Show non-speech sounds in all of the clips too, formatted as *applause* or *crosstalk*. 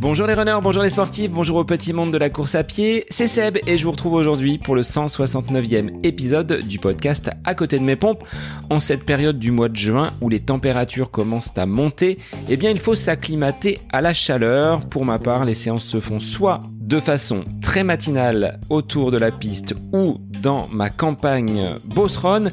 Bonjour les runners, bonjour les sportifs, bonjour au petit monde de la course à pied, c'est Seb et je vous retrouve aujourd'hui pour le 169e épisode du podcast À côté de mes pompes. En cette période du mois de juin où les températures commencent à monter, eh bien il faut s'acclimater à la chaleur. Pour ma part, les séances se font soit de façon très matinale autour de la piste ou dans ma campagne Bosron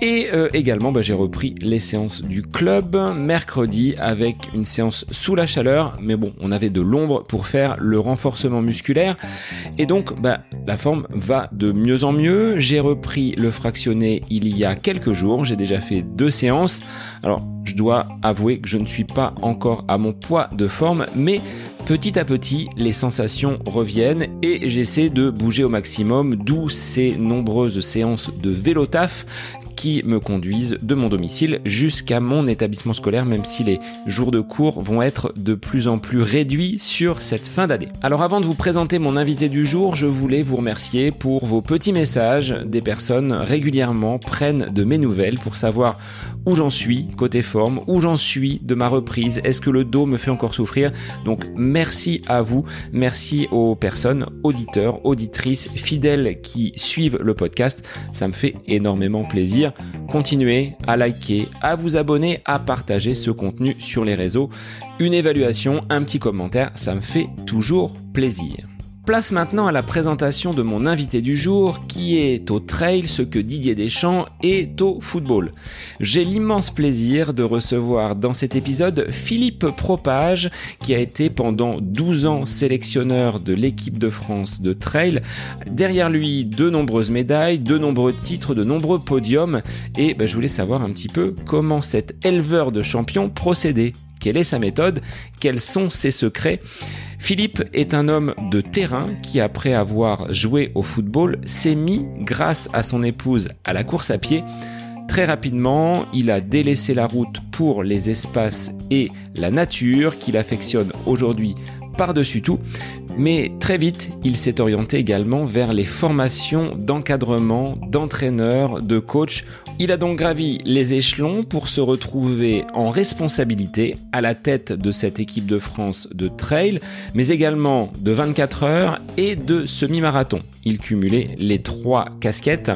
et euh, également bah, j'ai repris les séances du club mercredi avec une séance sous la chaleur. Mais bon on avait de l'ombre pour faire le renforcement musculaire. Et donc bah, la forme va de mieux en mieux. J'ai repris le fractionné il y a quelques jours. J'ai déjà fait deux séances. Alors je dois avouer que je ne suis pas encore à mon poids de forme mais Petit à petit, les sensations reviennent et j'essaie de bouger au maximum, d'où ces nombreuses séances de vélo taf qui me conduisent de mon domicile jusqu'à mon établissement scolaire, même si les jours de cours vont être de plus en plus réduits sur cette fin d'année. Alors avant de vous présenter mon invité du jour, je voulais vous remercier pour vos petits messages. Des personnes régulièrement prennent de mes nouvelles pour savoir où j'en suis côté forme, où j'en suis de ma reprise, est-ce que le dos me fait encore souffrir? Donc merci à vous, merci aux personnes, auditeurs, auditrices, fidèles qui suivent le podcast, ça me fait énormément plaisir. Continuez à liker, à vous abonner, à partager ce contenu sur les réseaux. Une évaluation, un petit commentaire, ça me fait toujours plaisir. Place maintenant à la présentation de mon invité du jour qui est au trail ce que Didier Deschamps est au football. J'ai l'immense plaisir de recevoir dans cet épisode Philippe Propage qui a été pendant 12 ans sélectionneur de l'équipe de France de trail. Derrière lui de nombreuses médailles, de nombreux titres, de nombreux podiums et ben, je voulais savoir un petit peu comment cet éleveur de champions procédait. Quelle est sa méthode? Quels sont ses secrets? Philippe est un homme de terrain qui, après avoir joué au football, s'est mis, grâce à son épouse, à la course à pied. Très rapidement, il a délaissé la route pour les espaces et la nature qu'il affectionne aujourd'hui par-dessus tout, mais très vite, il s'est orienté également vers les formations d'encadrement, d'entraîneur, de coach. Il a donc gravi les échelons pour se retrouver en responsabilité à la tête de cette équipe de France de trail, mais également de 24 heures et de semi-marathon. Il cumulait les trois casquettes.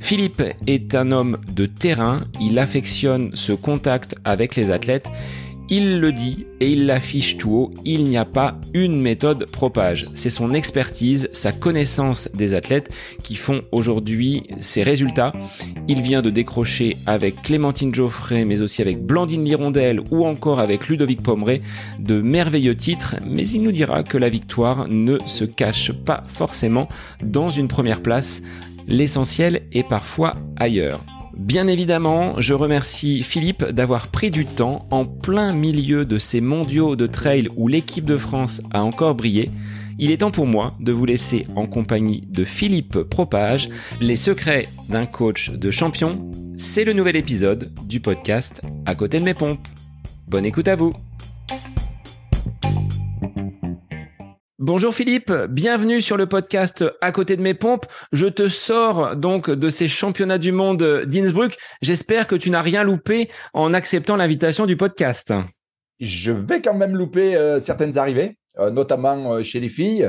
Philippe est un homme de terrain, il affectionne ce contact avec les athlètes il le dit et il l'affiche tout haut, il n'y a pas une méthode propage. C'est son expertise, sa connaissance des athlètes qui font aujourd'hui ses résultats. Il vient de décrocher avec Clémentine Geoffrey, mais aussi avec Blandine Lirondelle ou encore avec Ludovic Pomeray de merveilleux titres, mais il nous dira que la victoire ne se cache pas forcément dans une première place. L'essentiel est parfois ailleurs. Bien évidemment, je remercie Philippe d'avoir pris du temps en plein milieu de ces mondiaux de trail où l'équipe de France a encore brillé. Il est temps pour moi de vous laisser en compagnie de Philippe Propage les secrets d'un coach de champion. C'est le nouvel épisode du podcast À côté de mes pompes. Bonne écoute à vous. Bonjour Philippe, bienvenue sur le podcast À côté de mes pompes. Je te sors donc de ces championnats du monde d'Innsbruck. J'espère que tu n'as rien loupé en acceptant l'invitation du podcast. Je vais quand même louper euh, certaines arrivées, euh, notamment euh, chez les filles.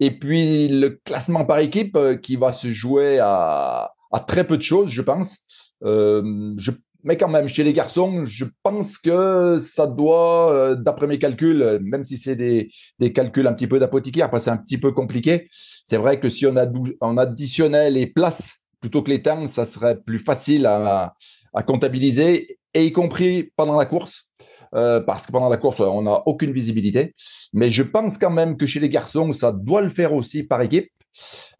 Et puis le classement par équipe qui va se jouer à, très peu de choses, je pense. Mais quand même, chez les garçons, je pense que ça doit, euh, d'après mes calculs, même si c'est des, des, calculs un petit peu d'apothicaire, parce que c'est un petit peu compliqué, c'est vrai que si on, on, additionnait les places plutôt que les temps, ça serait plus facile à, à comptabiliser, et y compris pendant la course. Euh, parce que pendant la course, on n'a aucune visibilité. Mais je pense quand même que chez les garçons, ça doit le faire aussi par équipe.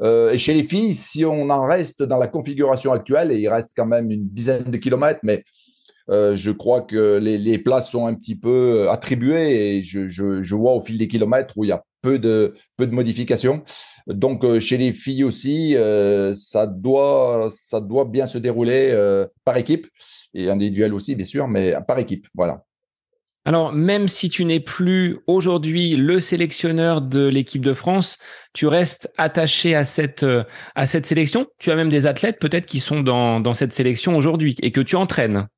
Euh, et chez les filles, si on en reste dans la configuration actuelle, et il reste quand même une dizaine de kilomètres, mais euh, je crois que les, places sont un petit peu attribuées et je, vois au fil des kilomètres où il y a peu de, peu de modifications. Donc, euh, chez les filles aussi, euh, ça, doit, ça doit bien se dérouler euh, par équipe et individuel aussi, bien sûr, mais par équipe. Voilà. Alors, même si tu n'es plus aujourd'hui le sélectionneur de l'équipe de France, tu restes attaché à cette, euh, à sélection. Tu as même des athlètes peut-être qui sont dans, dans cette sélection aujourd'hui et que tu entraînes.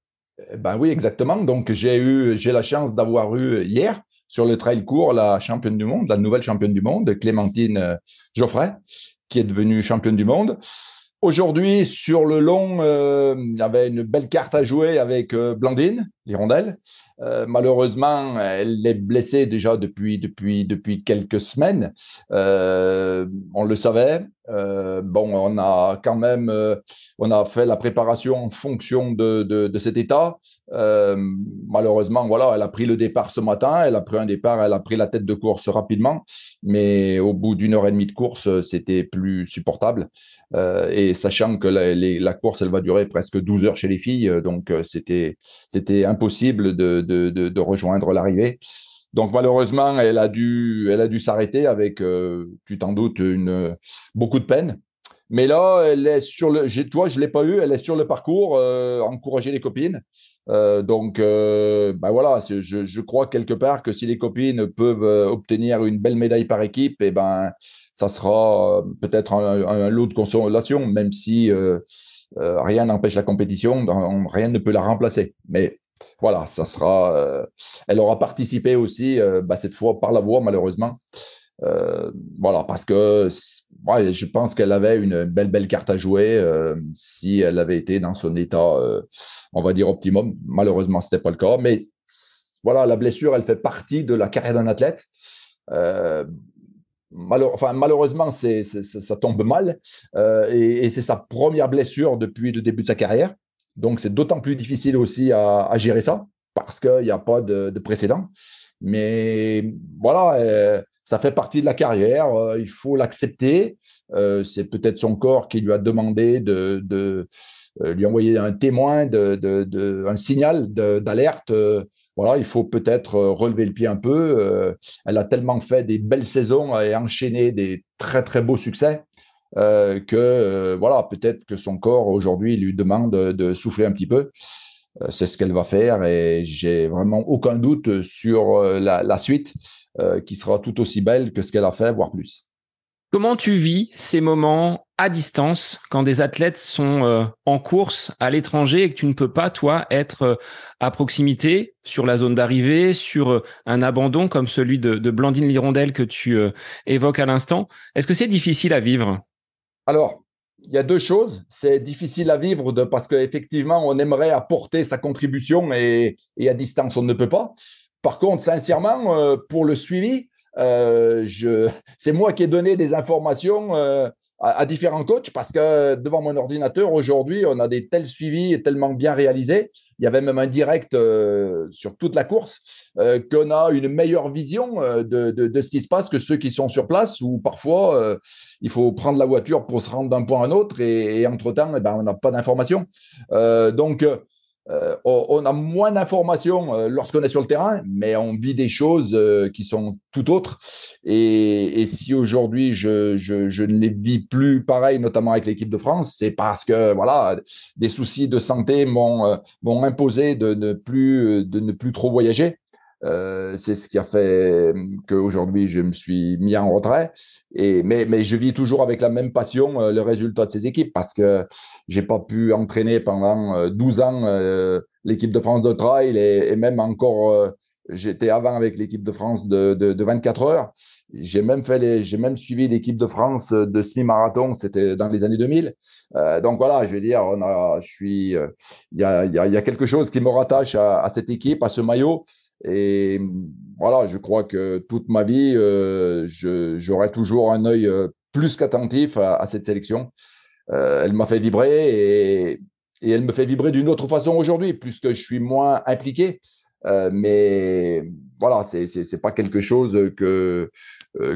Ben oui, exactement. Donc j'ai eu, j'ai la chance d'avoir eu hier sur le trail court la championne du monde, la nouvelle championne du monde, Clémentine euh, Geoffrey, qui est devenue championne du monde. Aujourd'hui, sur le long, euh, il y avait une belle carte à jouer avec Blandine, l'hirondelle. Euh, malheureusement, elle est blessée déjà depuis, depuis, depuis quelques semaines. Euh, on le savait. Euh, bon, on a quand même, euh, on a fait la préparation en fonction de, de, cet état. Euh, malheureusement, voilà, elle a pris le départ ce matin. Elle a pris un départ, elle a pris la tête de course rapidement, mais au bout d'une heure et demie de course, c'était plus supportable. Et sachant que la, course, elle va durer presque 12 heures chez les filles, donc c'était c'était impossible de, de rejoindre l'arrivée. Donc malheureusement, elle a dû, elle a dû s'arrêter avec, euh, tu t'en doutes, une, beaucoup de peine. Mais là, elle est sur le, toi, je l'ai pas eu, elle est sur le parcours, euh, encourager les copines. Euh, donc, euh, ben voilà, je, je, crois quelque part que si les copines peuvent euh, obtenir une belle médaille par équipe, et eh ben, ça sera euh, peut-être un, un, lot de consolation, même si rien n'empêche la compétition, rien ne peut la remplacer. Mais voilà, ça sera. Euh, elle aura participé aussi, euh, bah, cette fois par la voix, malheureusement. Euh, voilà, parce que je pense qu'elle avait une belle, belle carte à jouer si elle avait été dans son état, on va dire, optimum. Malheureusement, ce n'était pas le cas. Mais voilà, la blessure, elle fait partie de la carrière d'un athlète. malheureusement, ça tombe mal. et c'est sa première blessure depuis le début de sa carrière. Donc, c'est d'autant plus difficile aussi à, gérer ça parce qu'il n'y a pas de, de, précédent. Mais voilà, euh, ça fait partie de la carrière. Euh, il faut l'accepter. Euh, c'est peut-être son corps qui lui a demandé de, lui envoyer un témoin, un signal d'alerte. voilà, il faut peut-être relever le pied un peu. elle a tellement fait des belles saisons et enchaîné des très très beaux succès euh, que euh, voilà, peut-être que son corps aujourd'hui lui demande de, souffler un petit peu. Euh, c'est ce qu'elle va faire et j'ai vraiment aucun doute sur la, suite qui sera tout aussi belle que ce qu'elle a fait, voire plus. Comment tu vis ces moments à distance quand des athlètes sont en course à l'étranger et que tu ne peux pas, toi, être à proximité sur la zone d'arrivée, sur un abandon comme celui de, de Blandine Lirondelle que tu évoques à l'instant? Est-ce que c'est difficile à vivre? Alors, il y a deux choses. C'est difficile à vivre de, parce qu'effectivement, on aimerait apporter sa contribution et, à distance, on ne peut pas. Par contre, sincèrement, euh, pour le suivi, euh, *laughs* c'est moi qui ai donné des informations euh, à, différents coachs parce que devant mon ordinateur, aujourd'hui, on a des tels suivis tellement bien réalisés. Il y avait même un direct euh, sur toute la course euh, qu'on a une meilleure vision euh, de, de, ce qui se passe que ceux qui sont sur place où parfois il faut prendre la voiture pour se rendre d'un point à un autre et, et entre-temps, eh ben, on n'a pas d'informations. donc, euh, on a moins d'informations euh, lorsqu'on est sur le terrain, mais on vit des choses euh, qui sont tout autres. Et, et si aujourd'hui je, je, je, ne les vis plus pareil, notamment avec l'équipe de France, c'est parce que voilà, des soucis de santé m'ont euh, imposé de ne plus de ne plus trop voyager. Euh, c'est ce qui a fait qu'aujourd'hui je me suis mis en retrait. Et, mais, mais je vis toujours avec la même passion euh, le résultat de ces équipes parce que j'ai pas pu entraîner pendant 12 euh, ans l'équipe de France de trail et, même encore j'étais avant avec l'équipe de France de 24 heures. J'ai même fait les, j'ai même suivi l'équipe de France de semi-marathon, c'était dans les années 2000. Euh, donc voilà, je veux dire, on a, je suis, il y a, y, a, y a quelque chose qui me rattache à, à cette équipe, à ce maillot. Et voilà, je crois que toute ma vie, euh, j'aurai toujours un œil euh, plus qu'attentif à, cette sélection. Euh, elle m'a fait vibrer et, elle me fait vibrer d'une autre façon aujourd'hui, puisque je suis moins impliqué. Mais voilà, c'est c'est pas quelque chose que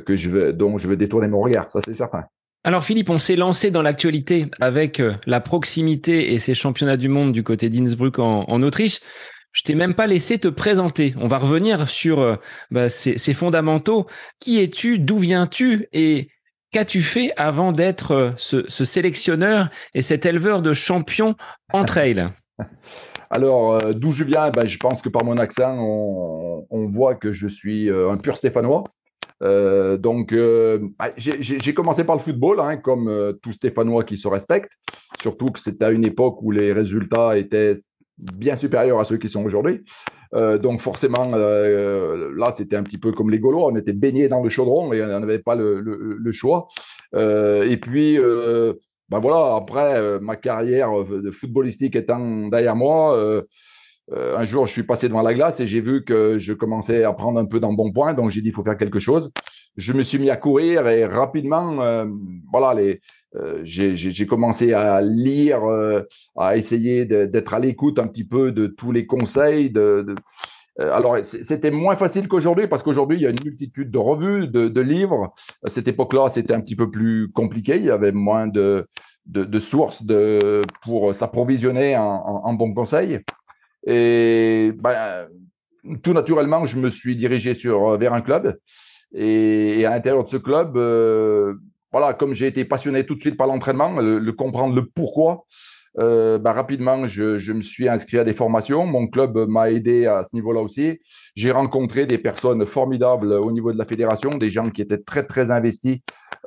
que je veux, dont je veux détourner mon regard, ça c'est certain. Alors Philippe, on s'est lancé dans l'actualité avec la proximité et ces championnats du monde du côté d'Innsbruck en Autriche. Je t'ai même pas laissé te présenter. On va revenir sur euh, bah, ces, fondamentaux. Qui es-tu? D'où viens-tu? Et qu'as-tu fait avant d'être euh, ce, sélectionneur et cet éleveur de champions en trail? *laughs* Alors, euh, d'où je viens? Ben, Je pense que par mon accent, on, voit que je suis un pur Stéphanois. Donc, bah, j'ai commencé par le football, hein, comme tout Stéphanois qui se respecte. Surtout que c'était à une époque où les résultats étaient bien supérieurs à ceux qui sont aujourd'hui. donc forcément, là, c'était un petit peu comme les Gaulois, on était baignés dans le chaudron et on n'avait pas le, choix. et puis, ben voilà, après, ma carrière footballistique étant derrière moi, un jour, je suis passé devant la glace et j'ai vu que je commençais à prendre un peu dans bon point, donc j'ai dit, il faut faire quelque chose. Je me suis mis à courir et rapidement, voilà, les, euh, j'ai commencé à lire, euh, à essayer d'être à l'écoute un petit peu de tous les conseils. Euh, alors, c'était moins facile qu'aujourd'hui parce qu'aujourd'hui, il y a une multitude de revues, de, livres. À cette époque-là, c'était un petit peu plus compliqué. Il y avait moins de, de, sources pour s'approvisionner en, en, bons conseils. Et ben, tout naturellement, je me suis dirigé sur, vers un club. Et, à l'intérieur de ce club, voilà, comme j'ai été passionné tout de suite par l'entraînement, le, comprendre le pourquoi, euh, bah, rapidement, je, me suis inscrit à des formations. Mon club m'a aidé à ce niveau-là aussi. J'ai rencontré des personnes formidables au niveau de la fédération, des gens qui étaient très, très investis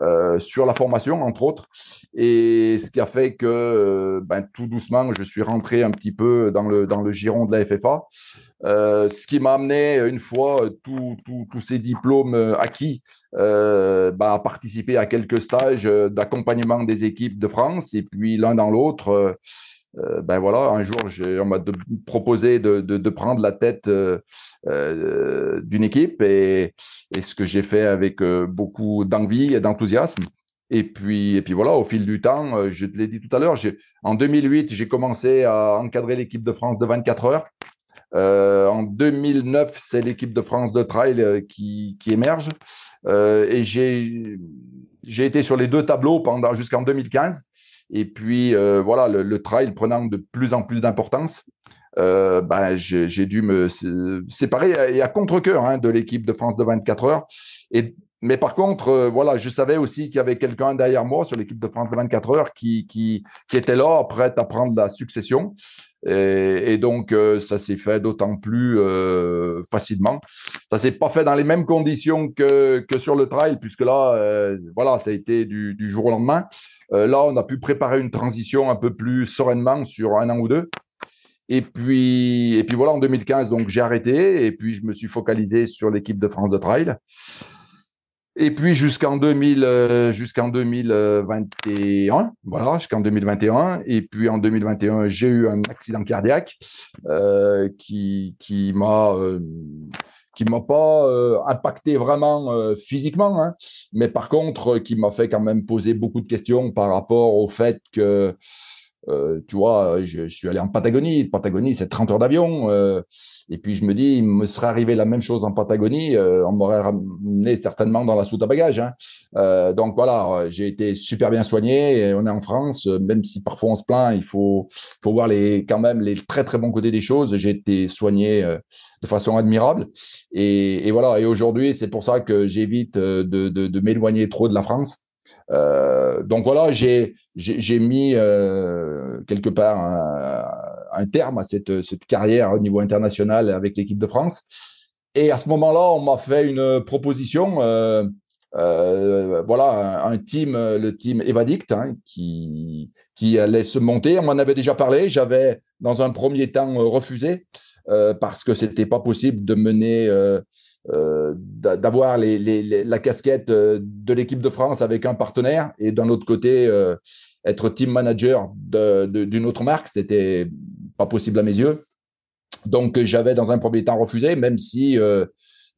euh, sur la formation, entre autres. Et ce qui a fait que euh, ben, tout doucement, je suis rentré un petit peu dans le, dans le giron de la FFA. Ce qui m'a amené, une fois tous ces diplômes acquis, euh, bah, participer à quelques stages euh, d'accompagnement des équipes de France. Et puis l'un dans l'autre, euh, euh, ben voilà, un jour, on m'a proposé de, de, prendre la tête d'une équipe et, et, ce que j'ai fait avec beaucoup d'envie et d'enthousiasme. Et puis, et puis voilà, au fil du temps, je te l'ai dit tout à l'heure, en 2008, j'ai commencé à encadrer l'équipe de France de 24 heures. Euh, en 2009, c'est l'équipe de France de trail euh, qui, émerge. Euh, et j'ai, été sur les deux tableaux pendant jusqu'en 2015. Et puis voilà, le, trail prenant de plus en plus d'importance, ben, j'ai, dû me séparer à contre-cœur hein, de l'équipe de France de 24 heures. Et mais par contre, voilà, je savais aussi qu'il y avait quelqu'un derrière moi sur l'équipe de France de 24 heures qui était là, prêt à prendre la succession. Et, donc, euh, ça s'est fait d'autant plus euh, facilement. Ça s'est pas fait dans les mêmes conditions que, que sur le trail, puisque là, euh, voilà, ça a été du, du jour au lendemain. là, on a pu préparer une transition un peu plus sereinement sur un an ou deux. Et puis, et puis voilà, en 2015, donc j'ai arrêté et puis je me suis focalisé sur l'équipe de France de trail. Et puis jusqu'en 2000, euh, jusqu'en 2021, voilà, jusqu'en 2021. Et puis en 2021, j'ai eu un accident cardiaque euh, qui qui m'a euh, qui m'a pas euh, impacté vraiment euh, physiquement, hein, mais par contre qui m'a fait quand même poser beaucoup de questions par rapport au fait que euh, tu vois, je, je, suis allé en Patagonie. Patagonie, c'est 30 heures d'avion. Euh, et puis je me dis, il me serait arrivé la même chose en Patagonie, euh, on m'aurait ramené certainement dans la soute à bagages. Hein. Euh, donc voilà, j'ai été super bien soigné. On est en France, même si parfois on se plaint, il faut, faut voir les, quand même les très très bons côtés des choses. J'ai été soigné de façon admirable. Et, et voilà. Et aujourd'hui, c'est pour ça que j'évite de, de, de m'éloigner trop de la France. Euh, donc voilà, j'ai j'ai mis euh, quelque part un, terme à cette, cette, carrière au niveau international avec l'équipe de France. Et à ce moment-là, on m'a fait une proposition. Euh, euh, voilà, un, team, le team Evadict, hein, qui, qui allait se monter. On m'en avait déjà parlé. J'avais, dans un premier temps, refusé parce que c'était pas possible de mener euh, euh, d'avoir les, les, la casquette euh, de l'équipe de France avec un partenaire et d'un autre côté euh, être team manager d'une autre marque, c'était pas possible à mes yeux. Donc j'avais dans un premier temps refusé, même si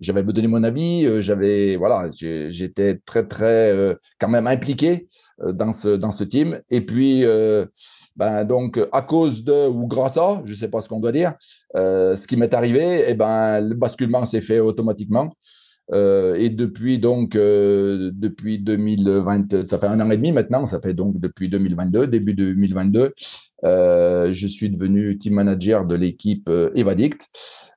j'avais donné mon avis, j'avais voilà, j'étais très très quand même impliqué dans ce dans ce team. Et puis ben donc à cause de ou grâce à, je sais pas ce qu'on doit dire, euh, ce qui m'est arrivé, eh ben le basculement s'est fait automatiquement. Euh, et depuis donc euh, depuis 2020, ça fait un an et demi maintenant, ça fait donc depuis 2022, début 2022, euh, je suis devenu team manager de l'équipe euh, Evadict,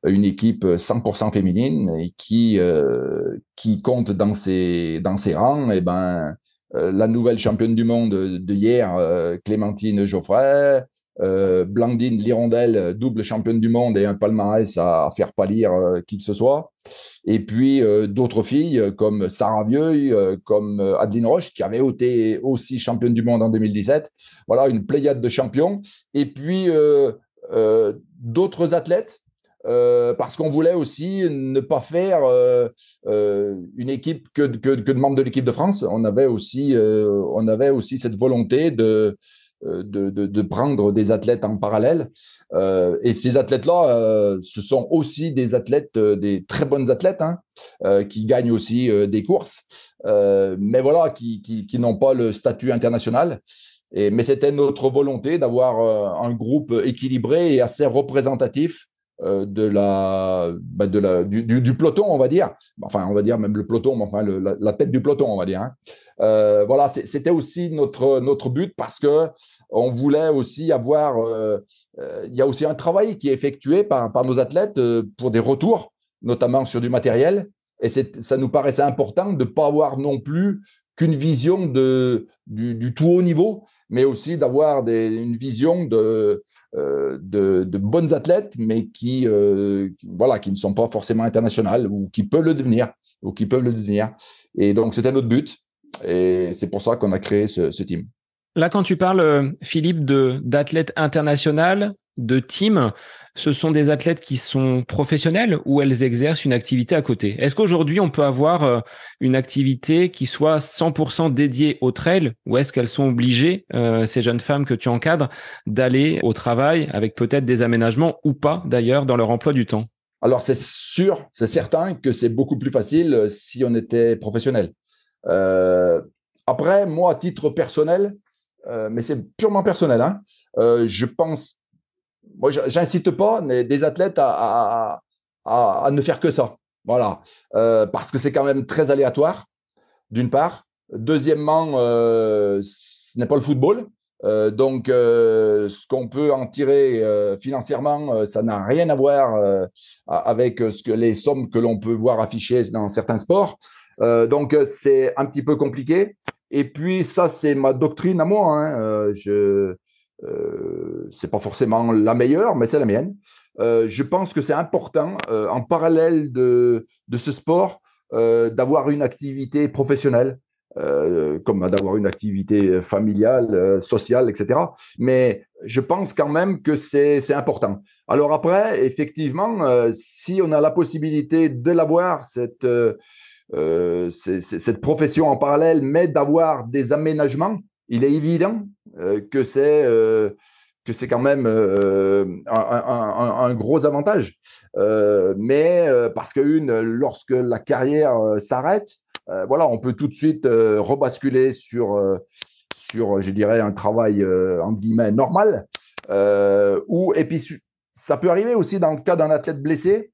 une équipe 100% féminine et qui euh, qui compte dans ses dans ses rangs, et eh ben la nouvelle championne du monde de hier, euh, Clémentine Geoffrey, euh, Blandine Lirondelle, double championne du monde et un palmarès à, faire pâlir qui que ce soit. Et puis d'autres filles comme Sarah Vieuil, comme Adeline Roche, qui avait été aussi championne du monde en 2017. Voilà, une pléiade de champions. Et puis d'autres athlètes parce qu'on voulait aussi ne pas faire une équipe que, que, que, de membres de l'équipe de France. On avait aussi, on avait aussi cette volonté de, de, de, de, prendre des athlètes en parallèle. Euh, et ces athlètes-là, euh, ce sont aussi des athlètes, euh, des très bonnes athlètes, hein, qui gagnent aussi des courses, mais voilà, qui, qui, qui n'ont pas le statut international. Et, mais c'était notre volonté d'avoir un groupe équilibré et assez représentatif de la, bah de la du, du, peloton, on va dire. Enfin, on va dire même le peloton, enfin la, tête du peloton, on va dire. Hein. Euh, voilà, c'était aussi notre notre but parce que on voulait aussi avoir. Euh, euh, il y a aussi un travail qui est effectué par par nos athlètes pour des retours, notamment sur du matériel. Et ça nous paraissait important de pas avoir non plus qu'une vision de, du, du, tout haut niveau, mais aussi d'avoir une vision de, euh, de, de, bonnes athlètes, mais qui, euh, voilà, qui ne sont pas forcément internationales ou qui peuvent le devenir, ou qui peuvent le devenir. Et donc, c'était notre but. Et c'est pour ça qu'on a créé ce, ce, team. Là, quand tu parles, euh, Philippe, d'athlètes internationales, de team, ce sont des athlètes qui sont professionnels ou elles exercent une activité à côté? Est-ce qu'aujourd'hui, on peut avoir euh, une activité qui soit 100% dédiée au trail ou est-ce qu'elles sont obligées, euh, ces jeunes femmes que tu encadres, d'aller au travail avec peut-être des aménagements ou pas d'ailleurs dans leur emploi du temps? Alors, c'est sûr, c'est certain que c'est beaucoup plus facile euh, si on était professionnel. Après, moi, à titre personnel, mais c'est purement personnel, hein, je pense moi, j'incite pas des athlètes à, à, ne faire que ça. Voilà. Euh, parce que c'est quand même très aléatoire, d'une part. Deuxièmement, euh, ce n'est pas le football. Euh, donc, ce qu'on peut en tirer financièrement, ça n'a rien à voir avec ce que les sommes que l'on peut voir affichées dans certains sports. donc, c'est un petit peu compliqué. Et puis, ça, c'est ma doctrine à moi. Hein. je, euh, c'est pas forcément la meilleure, mais c'est la mienne. Euh, je pense que c'est important, euh, en parallèle de, ce sport, d'avoir une activité professionnelle, comme d'avoir une activité familiale, sociale, etc. Mais je pense quand même que c'est important. Alors après, effectivement, si on a la possibilité de l'avoir, cette, cette profession en parallèle, mais d'avoir des aménagements, il est évident euh, que c'est euh, que c'est quand même euh, un, gros avantage. mais parce que une, lorsque la carrière s'arrête, voilà, on peut tout de suite rebasculer sur sur, je dirais, un travail entre guillemets normal. ou et puis ça peut arriver aussi dans le cas d'un athlète blessé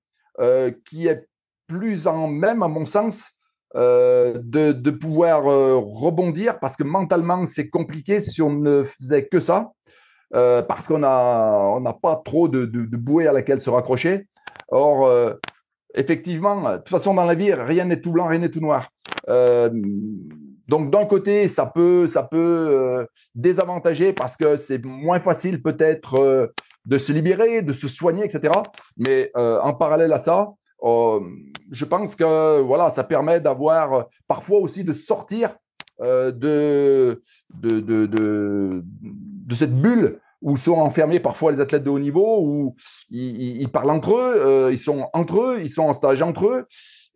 qui est plus en même, à mon sens, euh, de, de, pouvoir euh, rebondir parce que mentalement c'est compliqué si on ne faisait que ça euh, parce qu'on a on n'a pas trop de, de, de, bouée à laquelle se raccrocher. Or euh, effectivement, de toute façon dans la vie rien n'est tout blanc, rien n'est tout noir. donc d'un côté ça peut ça peut désavantager parce que c'est moins facile peut-être de se libérer, de se soigner, etc. Mais en parallèle à ça, euh, je pense que voilà, ça permet d'avoir euh, parfois aussi de sortir euh, de, de, de, de, cette bulle où sont enfermés parfois les athlètes de haut niveau, où ils, parlent entre eux, ils sont entre eux, ils sont en stage entre eux,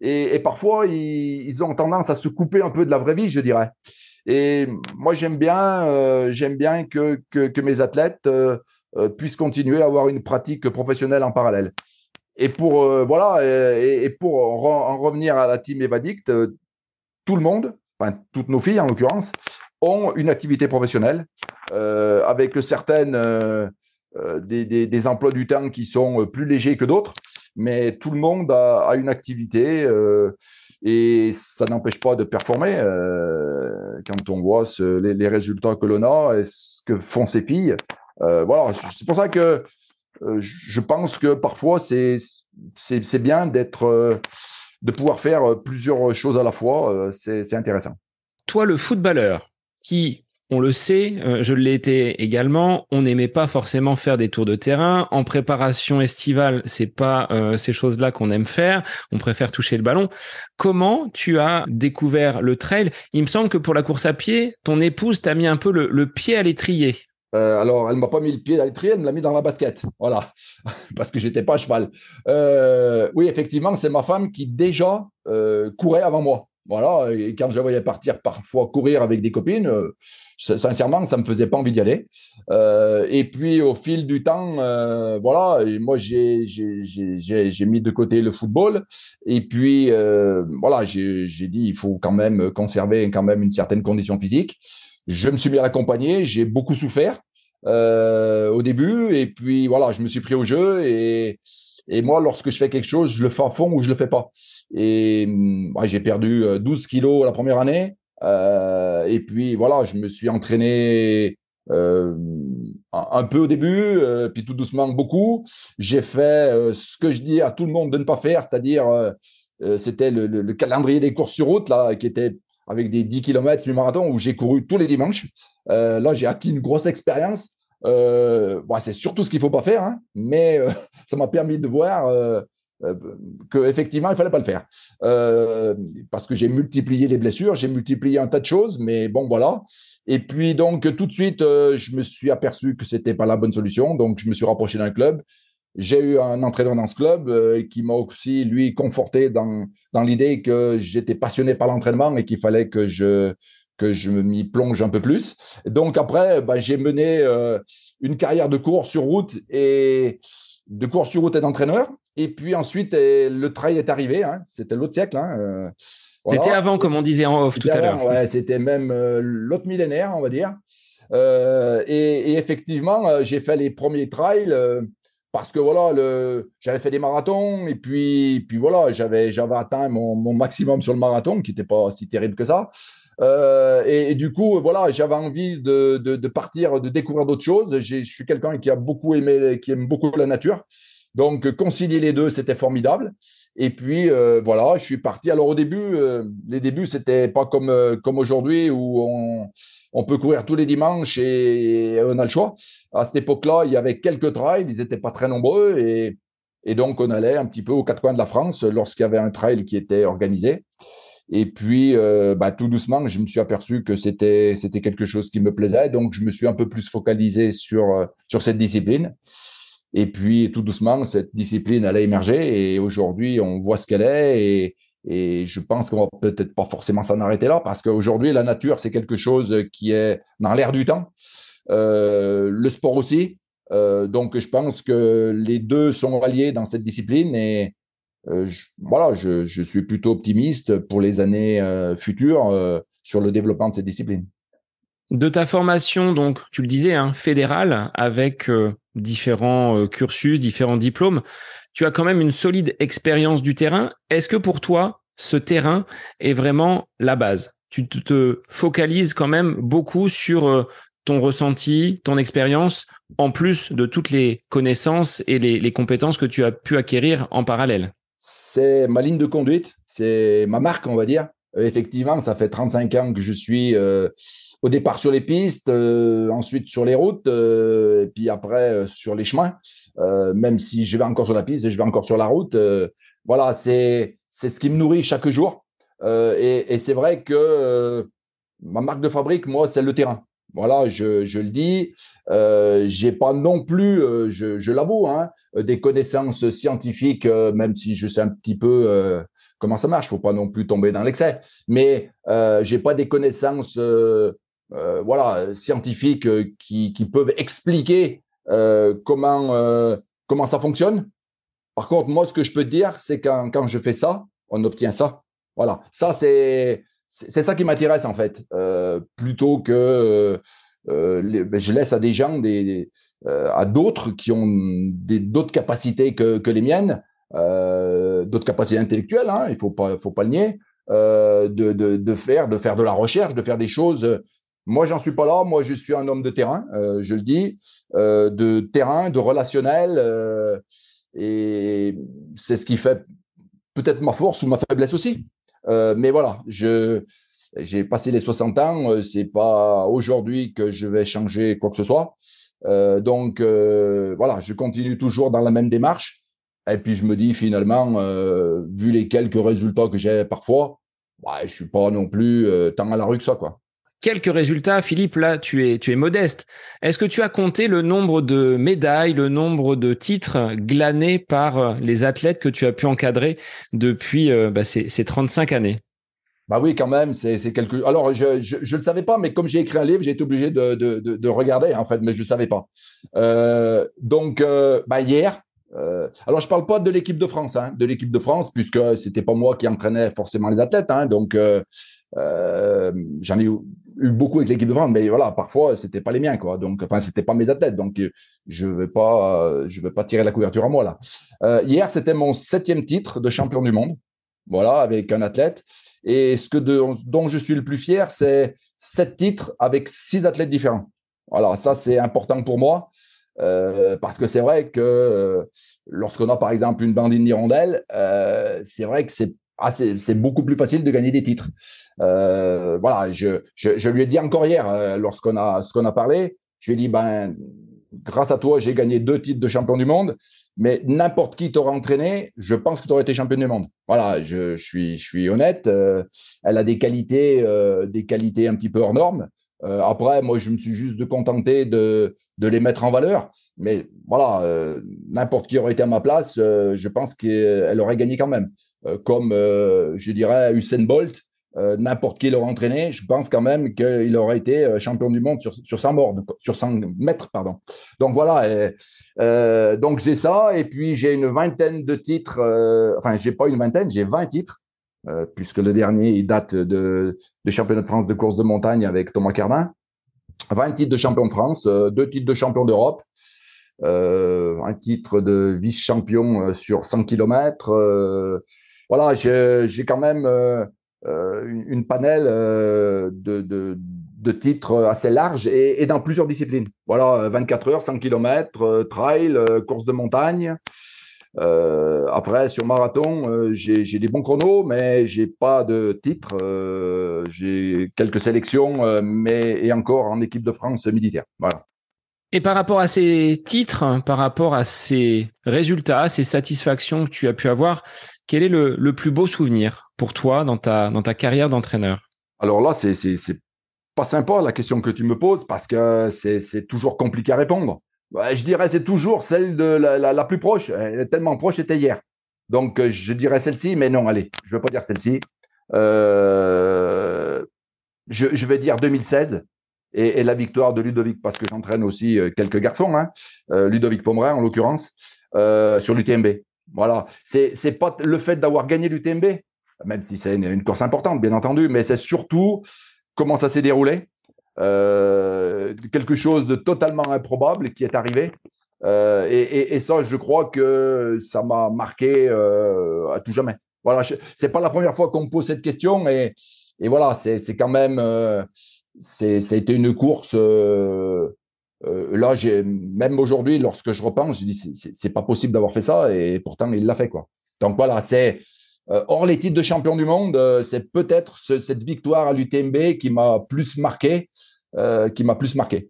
et, parfois ils, ont tendance à se couper un peu de la vraie vie, je dirais. Et moi j'aime bien, bien que, que, mes athlètes puissent continuer à avoir une pratique professionnelle en parallèle. Et pour euh, voilà, et, pour en revenir à la team Evadict, euh, tout le monde, toutes nos filles en l'occurrence, ont une activité professionnelle euh, avec certaines des, emplois du temps qui sont plus légers que d'autres, mais tout le monde a, une activité et ça n'empêche pas de performer quand on voit les, résultats que l'on a et ce que font ces filles. voilà, c'est pour ça que je pense que parfois c'est bien d'être euh, de pouvoir faire euh, plusieurs choses à la fois. C'est intéressant. Toi, le footballeur qui on le sait, je l'ai été également. On n'aimait pas forcément faire des tours de terrain. En préparation estivale, c'est pas euh, ces choses-là qu'on aime faire. On préfère toucher le ballon. Comment tu as découvert le trail? Il me semble que pour la course à pied, ton épouse t'a mis un peu le pied à l'étrier. Euh, alors, elle ne m'a pas mis le pied dans l'étrier, elle me l'a mis dans la basket. Voilà, *laughs* parce que j'étais pas à cheval. Euh, oui, effectivement, c'est ma femme qui déjà euh, courait avant moi. Voilà, et quand je voyais partir parfois courir avec des copines, sincèrement, ça me faisait pas envie d'y aller. et puis, au fil du temps, voilà, moi, j'ai mis de côté le football. Et puis, voilà, j'ai dit, il faut quand même conserver quand même une certaine condition physique. Je me suis bien accompagné, j'ai beaucoup souffert euh, au début, et puis voilà, je me suis pris au jeu, et, et moi, lorsque je fais quelque chose, je le fais à fond ou je le fais pas. Et ouais, j'ai perdu 12 euh, kilos la première année, euh, et puis voilà, je me suis entraîné un peu au début, puis tout doucement beaucoup. J'ai fait ce que je dis à tout le monde de ne pas faire, c'est-à-dire c'était le, le, le, calendrier des courses sur route là, qui était avec des 10 km semi-marathon où j'ai couru tous les dimanches. Là, j'ai acquis une grosse expérience. Euh, bon, c'est surtout ce qu'il ne faut pas faire, hein, mais euh, *laughs* ça m'a permis de voir euh, qu'effectivement, il ne fallait pas le faire. parce que j'ai multiplié les blessures, j'ai multiplié un tas de choses, mais bon, voilà. Et puis, donc, tout de suite, je me suis aperçu que ce n'était pas la bonne solution. Donc, je me suis rapproché d'un club. J'ai eu un entraîneur dans ce club qui m'a aussi, lui, conforté dans, dans l'idée que j'étais passionné par l'entraînement et qu'il fallait que je, que je m'y plonge un peu plus. Donc après, bah, j'ai mené euh, une carrière de course sur route et de course sur route et d'entraîneur. Et puis ensuite, le trail est arrivé. Hein. C'était l'autre siècle. Hein. Euh, c'était avant, comme on disait en off tout à l'heure. Ouais, c'était même l'autre millénaire, on va dire. Et, et, effectivement, j'ai fait les premiers trails parce que voilà, le, j'avais fait des marathons et puis, puis voilà, j'avais, j'avais atteint mon, mon, maximum sur le marathon, qui n'était pas si terrible que ça. Euh, et, du coup, voilà, j'avais envie de, partir, de découvrir d'autres choses. je suis quelqu'un qui a beaucoup aimé, qui aime beaucoup la nature. Donc, concilier les deux, c'était formidable. Et puis, euh, voilà, je suis parti. Alors, au début, euh, les débuts, c'était pas comme, comme aujourd'hui où on, peut courir tous les dimanches et on a le choix. À cette époque-là, il y avait quelques trails, ils n'étaient pas très nombreux et, donc on allait un petit peu aux quatre coins de la France lorsqu'il y avait un trail qui était organisé. Et puis, euh, bah, tout doucement, je me suis aperçu que c'était c'était quelque chose qui me plaisait, donc je me suis un peu plus focalisé sur sur cette discipline. Et puis, tout doucement, cette discipline elle a émergé et aujourd'hui, on voit ce qu'elle est et je pense qu'on va peut-être pas forcément s'en arrêter là parce qu'aujourd'hui, la nature, c'est quelque chose qui est dans l'air du temps. Euh, le sport aussi. Euh, donc, je pense que les deux sont alliés dans cette discipline et euh, je, voilà, je, suis plutôt optimiste pour les années euh, futures euh, sur le développement de cette discipline. De ta formation, donc, tu le disais, hein, fédérale, avec euh, différents cursus, différents diplômes, tu as quand même une solide expérience du terrain. Est-ce que pour toi, ce terrain est vraiment la base? Tu te focalises quand même beaucoup sur euh, ton ressenti, ton expérience, en plus de toutes les connaissances et les, compétences que tu as pu acquérir en parallèle? C'est ma ligne de conduite, c'est ma marque, on va dire. Euh, effectivement, ça fait 35 ans que je suis euh, au départ sur les pistes, ensuite sur les routes, et puis après sur les chemins. Euh, même si je vais encore sur la piste et je vais encore sur la route. Euh, voilà, c'est c'est ce qui me nourrit chaque jour. Euh, et, et c'est vrai que ma marque de fabrique, moi, c'est le terrain. Voilà, je, le dis. Euh, j'ai pas non plus, je, je l'avoue, hein, des connaissances scientifiques, même si je sais un petit peu comment ça marche. Faut pas non plus tomber dans l'excès. Mais euh, j'ai pas des connaissances, scientifiques qui, peuvent expliquer euh, comment, euh, ça fonctionne. Par contre, moi, ce que je peux dire, c'est quand, quand je fais ça, on obtient ça. Voilà, ça, c'est c'est ça qui m'intéresse en fait, euh, plutôt que euh, ben, je laisse à des gens, euh, à d'autres qui ont d'autres capacités que, les miennes, euh, d'autres capacités intellectuelles, hein, il faut pas, faut pas le nier, de, faire, de faire de la recherche, de faire des choses moi, j'en suis pas là. Moi, je suis un homme de terrain, euh, je le dis, euh, de terrain, de relationnel. Euh, et c'est ce qui fait peut-être ma force ou ma faiblesse aussi. Euh, mais voilà, je j'ai passé les 60 ans. Euh, c'est pas aujourd'hui que je vais changer quoi que ce soit. Euh, donc voilà, je continue toujours dans la même démarche. Et puis je me dis finalement, vu les quelques résultats que j'ai parfois, ouais, je suis pas non plus tant à la rue que ça. Quelques résultats. Philippe, là, tu es, tu es modeste. Est-ce que tu as compté le nombre de médailles, le nombre de titres glanés par euh, les athlètes que tu as pu encadrer depuis euh, bah, ces, ces 35 années? Bah oui, quand même, c'est quelque. Alors, je ne le savais pas, mais comme j'ai écrit un livre, j'ai été obligé de, de, de, regarder, en fait, mais je ne savais pas. Euh, donc, bah hier, alors je parle pas de l'équipe de France, hein, de l'équipe de France, puisque c'était pas moi qui entraînais forcément les athlètes. Hein, donc, j'en ai eu, beaucoup avec l'équipe de France, mais voilà, parfois, c'était pas les miens, quoi. Donc, enfin, c'était pas mes athlètes. Donc, je vais, pas, je vais pas tirer la couverture à moi, là. hier, c'était mon septième titre de champion du monde. Voilà, avec un athlète. Et ce que dont je suis le plus fier, c'est sept titres avec six athlètes différents. Voilà, ça c'est important pour moi euh, parce que c'est vrai que euh, lorsqu'on a par exemple une bandine d'hirondelle, euh, c'est vrai que c'est beaucoup plus facile de gagner des titres. Voilà, je, je, lui ai dit encore hier, lorsqu'on a, a parlé, je lui ai dit, ben, grâce à toi, j'ai gagné deux titres de champion du monde mais n'importe qui t'aurait entraîné, je pense que tu aurais été champion du monde. Voilà, je, suis, je suis honnête. Euh, elle a des qualités, euh, des qualités un petit peu hors normes. Euh, après, moi, je me suis juste contenté de, de les mettre en valeur. Mais voilà, n'importe qui aurait été à ma place, je pense qu'elle aurait gagné quand même. comme, je dirais, Usain Bolt, euh, n'importe qui l'aurait entraîné, je pense quand même qu'il aurait été euh, champion du monde sur, sur 100 morts, sur 100 mètres, pardon. Donc voilà, euh, donc j'ai ça, et puis j'ai une vingtaine de titres, enfin j'ai pas une vingtaine, j'ai 20 titres, puisque le dernier il date de, de championnat de France de course de montagne avec Thomas Cardin. 20 titres de champion de France, deux titres de champion d'Europe, un titre de vice-champion sur 100 km. voilà, j'ai quand même euh, une, une, panel euh, de, de, titres assez large et, dans plusieurs disciplines. Voilà, 24 heures, 100 km, trail, euh, course de montagne. Euh, après, sur marathon, euh, j'ai des bons chronos, mais j'ai pas de titre. Euh, j'ai quelques sélections, mais et encore en équipe de France militaire. Voilà. Et par rapport à ces titres, par rapport à ces résultats, ces satisfactions que tu as pu avoir, quel est le, le plus beau souvenir? Pour toi dans ta, dans ta carrière d'entraîneur? Alors là, c'est, pas sympa la question que tu me poses parce que c'est, toujours compliqué à répondre. je dirais c'est toujours celle de la, la, plus proche. Elle est tellement proche, c'était hier. Donc euh, je dirais celle-ci, mais non, allez, je ne veux pas dire celle-ci. Euh, je, je, vais dire 2016 et, la victoire de Ludovic parce que j'entraîne aussi euh, quelques garçons, hein, Ludovic Pomerin en l'occurrence, sur l'UTMB. Voilà, c'est pas le fait d'avoir gagné l'UTMB, même si c'est une, course importante, bien entendu, mais c'est surtout comment ça s'est déroulé. Euh, quelque chose de totalement improbable qui est arrivé. Euh, et, ça, je crois que ça m'a marqué euh, à tout jamais. Voilà, c'est pas la première fois qu'on me pose cette question, et, et voilà, c'est quand même, c'était une course. Là, même aujourd'hui, lorsque je repense, je dis c'est pas possible d'avoir fait ça, et pourtant il l'a fait quoi. Donc voilà, c'est hors les titres de champion du monde, euh, c'est peut-être cette victoire à l'UTMB qui m'a plus marqué, euh, qui m'a plus marqué.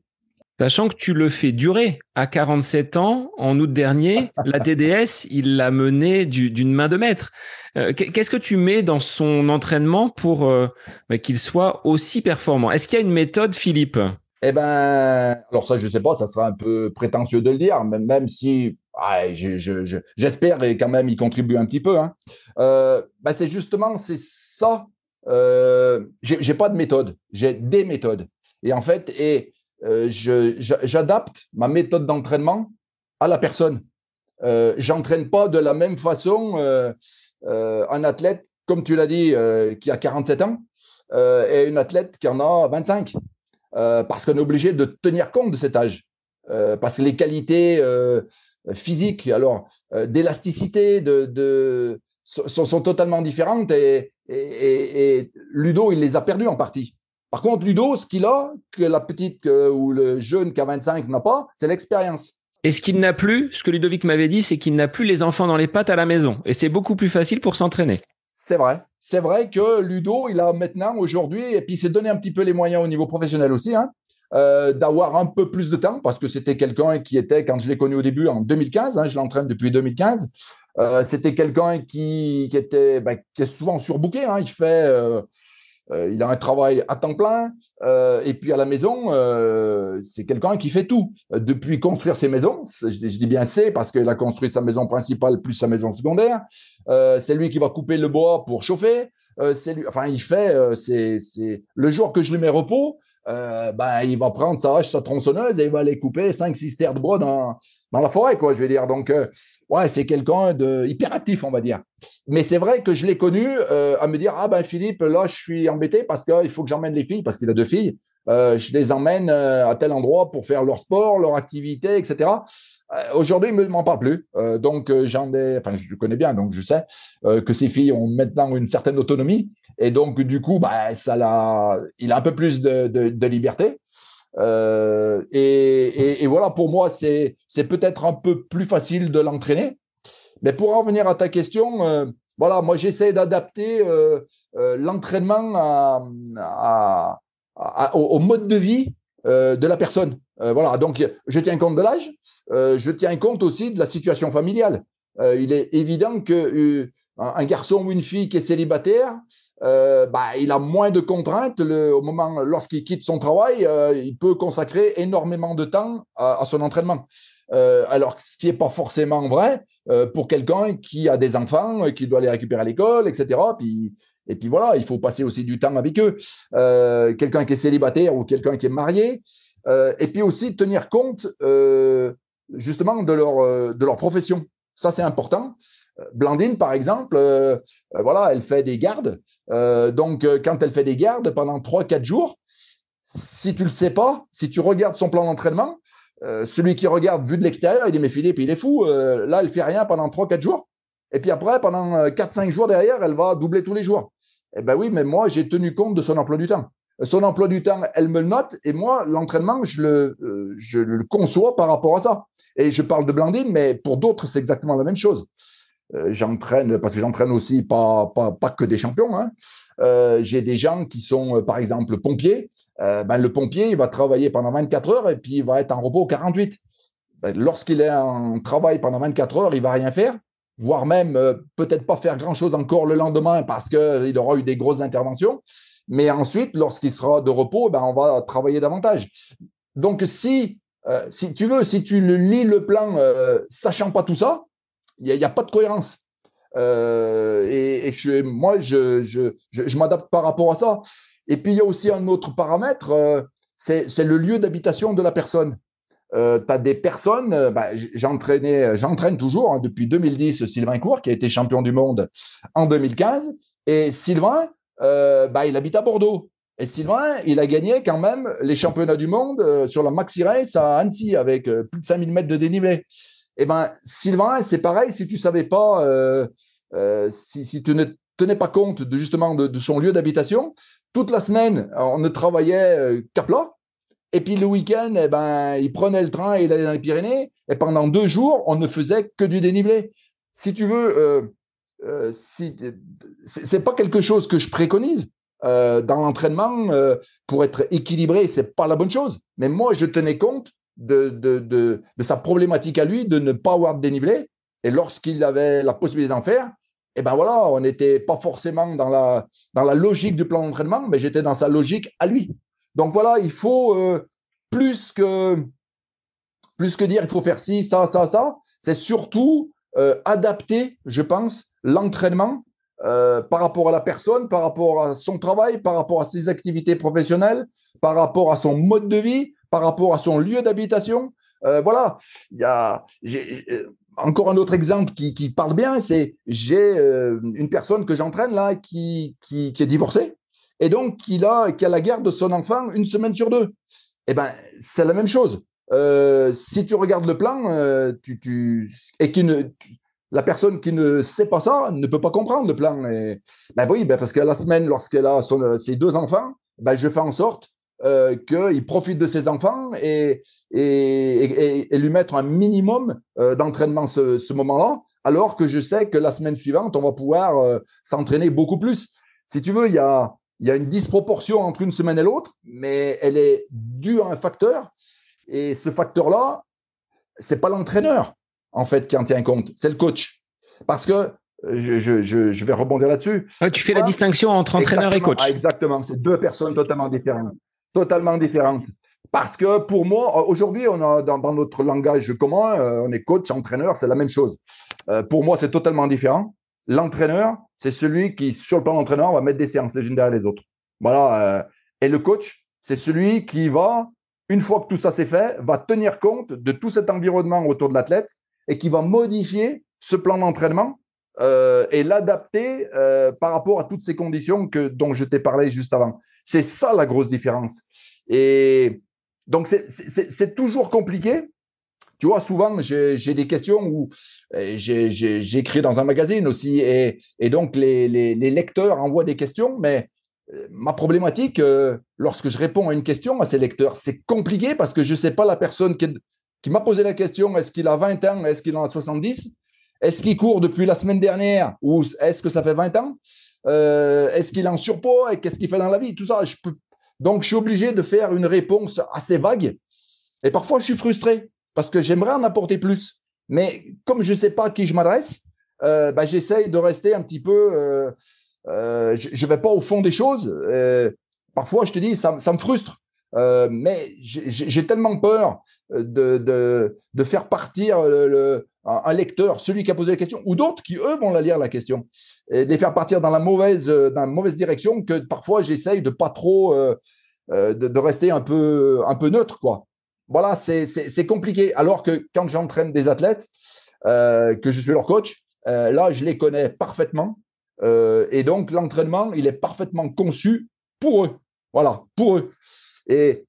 Sachant que tu le fais durer à 47 ans, en août dernier, *laughs* la TDS, il l'a mené d'une main de maître. Qu'est-ce que tu mets dans son entraînement pour bah, qu'il soit aussi performant? Est-ce qu'il y a une méthode, Philippe? Eh ben, alors ça, je sais pas, ça sera un peu prétentieux de le dire, même, même si ah, j'espère et quand même il contribue un petit peu. Hein. Euh, bah, c'est justement c'est ça. Euh, j'ai pas de méthode, j'ai des méthodes. Et en fait, euh, j'adapte ma méthode d'entraînement à la personne. Euh, J'entraîne pas de la même façon euh, un athlète, comme tu l'as dit, qui a 47 ans, et une athlète qui en a 25. Parce qu'on est obligé de tenir compte de cet âge. parce que les qualités physiques, alors d'élasticité, de, de, sont, sont totalement différentes et, et, et, Ludo, il les a perdues en partie. Par contre, Ludo, ce qu'il a, que la petite ou le jeune qui a 25 n'a pas, c'est l'expérience. Et ce qu'il n'a plus, ce que Ludovic m'avait dit, c'est qu'il n'a plus les enfants dans les pattes à la maison. Et c'est beaucoup plus facile pour s'entraîner. C'est vrai. C'est vrai que Ludo, il a maintenant, aujourd'hui, et puis il s'est donné un petit peu les moyens au niveau professionnel aussi, hein, euh, d'avoir un peu plus de temps, parce que c'était quelqu'un qui était, quand je l'ai connu au début, en 2015, hein, je l'entraîne depuis 2015, euh, c'était quelqu'un qui, était, est souvent surbooké. Hein. Il fait, euh, euh, il a un travail à temps plein. et puis à la maison, c'est quelqu'un qui fait tout. Depuis construire ses maisons, je, dis bien c'est parce qu'il a construit sa maison principale plus sa maison secondaire. c'est lui qui va couper le bois pour chauffer. c'est lui, enfin, il fait. c'est le jour que je lui mets repos. Ben, il va prendre sa hache, sa tronçonneuse et il va aller couper 5-6 terres de bois dans, dans la forêt, quoi, je veux dire. Donc, euh, ouais, c'est quelqu'un de hyperactif, on va dire. Mais c'est vrai que je l'ai connu euh, à me dire, ah ben Philippe, là, je suis embêté parce qu'il faut que j'emmène les filles, parce qu'il a deux filles. Euh, je les emmène à tel endroit pour faire leur sport, leur activité, etc. Aujourd'hui, il ne m'en parle plus. donc, j'en ai, enfin, je connais bien, donc je sais que ces filles ont maintenant une certaine autonomie. Et donc, du coup, bah, ça l'a, il a un peu plus de, liberté. Euh, et, voilà, pour moi, c'est peut-être un peu plus facile de l'entraîner. Mais pour en revenir à ta question, euh, voilà, moi j'essaie d'adapter euh, l'entraînement au, mode de vie de la personne. voilà, donc je tiens compte de l'âge, je tiens compte aussi de la situation familiale. il est évident que un garçon ou une fille qui est célibataire, euh, bah, il a moins de contraintes le, au moment lorsqu'il quitte son travail, euh, il peut consacrer énormément de temps à, son entraînement. Euh, alors, ce qui n'est pas forcément vrai pour quelqu'un qui a des enfants, qui doit les récupérer à l'école, etc. Puis, et puis voilà, il faut passer aussi du temps avec eux. quelqu'un qui est célibataire ou quelqu'un qui est marié. et puis aussi tenir compte justement de leur, de leur profession. Ça, c'est important. Blandine, par exemple, euh, euh, voilà, elle fait des gardes. Euh, donc, quand elle fait des gardes pendant 3-4 jours, si tu le sais pas, si tu regardes son plan d'entraînement, celui qui regarde vu de l'extérieur, il dit Mais Philippe, il est fou. là, elle fait rien pendant 3-4 jours. Et puis après, pendant 4-5 jours derrière, elle va doubler tous les jours. Eh bien oui, mais moi, j'ai tenu compte de son emploi du temps. Son emploi du temps, elle me le note, et moi, l'entraînement, je le, le conçois par rapport à ça. Et je parle de Blandine, mais pour d'autres, c'est exactement la même chose. Euh, j'entraîne, parce que j'entraîne aussi pas, pas, que des champions. Hein. Euh, j'ai des gens qui sont, euh, par exemple, pompiers. ben, le pompier, il va travailler pendant 24 heures et puis il va être en repos 48. Ben, lorsqu'il est en travail pendant 24 heures, il va rien faire, voire même peut-être pas faire grand-chose encore le lendemain parce qu'il aura eu des grosses interventions. Mais ensuite, lorsqu'il sera de repos, ben, on va travailler davantage. Donc, si, si tu veux, si tu lis le plan sachant pas tout ça, il n'y a, pas de cohérence. Euh, et, je, moi, je, m'adapte par rapport à ça. Et puis, il y a aussi un autre paramètre, euh, c'est le lieu d'habitation de la personne. Euh, tu as des personnes, bah, j'entraîne toujours hein, depuis 2010 Sylvain Cour, qui a été champion du monde en 2015. Et Sylvain, bah, il habite à Bordeaux. Et Sylvain, il a gagné quand même les championnats du monde sur la Maxi Race à Annecy avec plus de 5000 mètres de dénivelé. Eh ben, Sylvain, c'est pareil, si tu savais pas, euh, euh, si, tu ne tenais pas compte de justement de, son lieu d'habitation, toute la semaine, on ne travaillait euh, qu'à plat. Et puis le week-end, eh ben, il prenait le train et il allait dans les Pyrénées. Et pendant deux jours, on ne faisait que du dénivelé. Si tu veux, euh, si, c'est pas quelque chose que je préconise. dans l'entraînement, pour être équilibré, c'est pas la bonne chose. Mais moi, je tenais compte de, sa problématique à lui de ne pas avoir de dénivelé. Et lorsqu'il avait la possibilité d'en faire, eh ben voilà, on n'était pas forcément dans la, dans la logique du plan d'entraînement, mais j'étais dans sa logique à lui. Donc voilà, il faut euh, plus, que, dire il faut faire ci, ça, ça, ça, c'est surtout euh, adapter, je pense, l'entraînement euh, par rapport à la personne, par rapport à son travail, par rapport à ses activités professionnelles, par rapport à son mode de vie, par rapport à son lieu d'habitation. Voilà, il y a encore un autre exemple qui, parle bien, c'est j'ai une personne que j'entraîne là qui, est divorcée et donc qui a, a la garde de son enfant une semaine sur deux. Eh ben, c'est la même chose. si tu regardes le plan, tu, tu, et qui ne, la personne qui ne sait pas ça ne peut pas comprendre le plan. Et, ben oui, ben parce que la semaine, lorsqu'elle a ses deux enfants, ben je fais en sorte euh, qu'il profite de ses enfants et, et, et, lui mettre un minimum euh, d'entraînement ce, moment-là, alors que je sais que la semaine suivante, on va pouvoir euh, s'entraîner beaucoup plus. Si tu veux, il y a, y a une disproportion entre une semaine et l'autre, mais elle est due à un facteur. Et ce facteur-là, c'est pas l'entraîneur, en fait, qui en tient compte, c'est le coach. Parce que je, vais rebondir là-dessus. tu fais la distinction entre entraîneur et coach. exactement, c'est deux personnes totalement différentes. Totalement différentes. Parce que pour moi, aujourd'hui, on a dans, notre langage commun, euh, on est coach, entraîneur, c'est la même chose. Euh, pour moi, c'est totalement différent. L'entraîneur, c'est celui qui, sur le plan d'entraîneur, va mettre des séances les unes derrière les autres. Voilà. Euh, et le coach, c'est celui qui va, une fois que tout ça s'est fait, va tenir compte de tout cet environnement autour de l'athlète et qui va modifier ce plan d'entraînement euh, et l'adapter euh, par rapport à toutes ces conditions que, dont je t'ai parlé juste avant. C'est ça la grosse différence. Et donc, c'est toujours compliqué. Tu vois, souvent, j'ai des questions où j'ai écrit dans un magazine aussi, et, donc les, lecteurs envoient des questions, mais euh, ma problématique, lorsque je réponds à une question à ces lecteurs, c'est compliqué parce que je ne sais pas la personne qui, m'a posé la question, est-ce qu'il a 20 ans, est-ce qu'il en a 70 est-ce qu'il court depuis la semaine dernière ou est-ce que ça fait 20 ans? Euh, Est-ce qu'il est en surpoids et qu'est-ce qu'il fait dans la vie? Tout ça, je peux... Donc, je suis obligé de faire une réponse assez vague. Et parfois, je suis frustré parce que j'aimerais en apporter plus. Mais comme je ne sais pas à qui je m'adresse, euh, bah, j'essaye de rester un petit peu. Euh, je ne vais pas au fond des choses. parfois, je te dis, ça, me frustre. mais j'ai tellement peur de, de, de, faire partir un, lecteur, celui qui a posé la question, ou d'autres qui, eux, vont la lire la question, et les faire partir dans la mauvaise, euh, dans la mauvaise direction, que parfois j'essaye de pas trop, euh, euh, de, rester un peu, un peu neutre, quoi. Voilà, c'est compliqué. Alors que quand j'entraîne des athlètes, que je suis leur coach, là, je les connais parfaitement. et donc, l'entraînement, il est parfaitement conçu pour eux. Voilà, pour eux. Et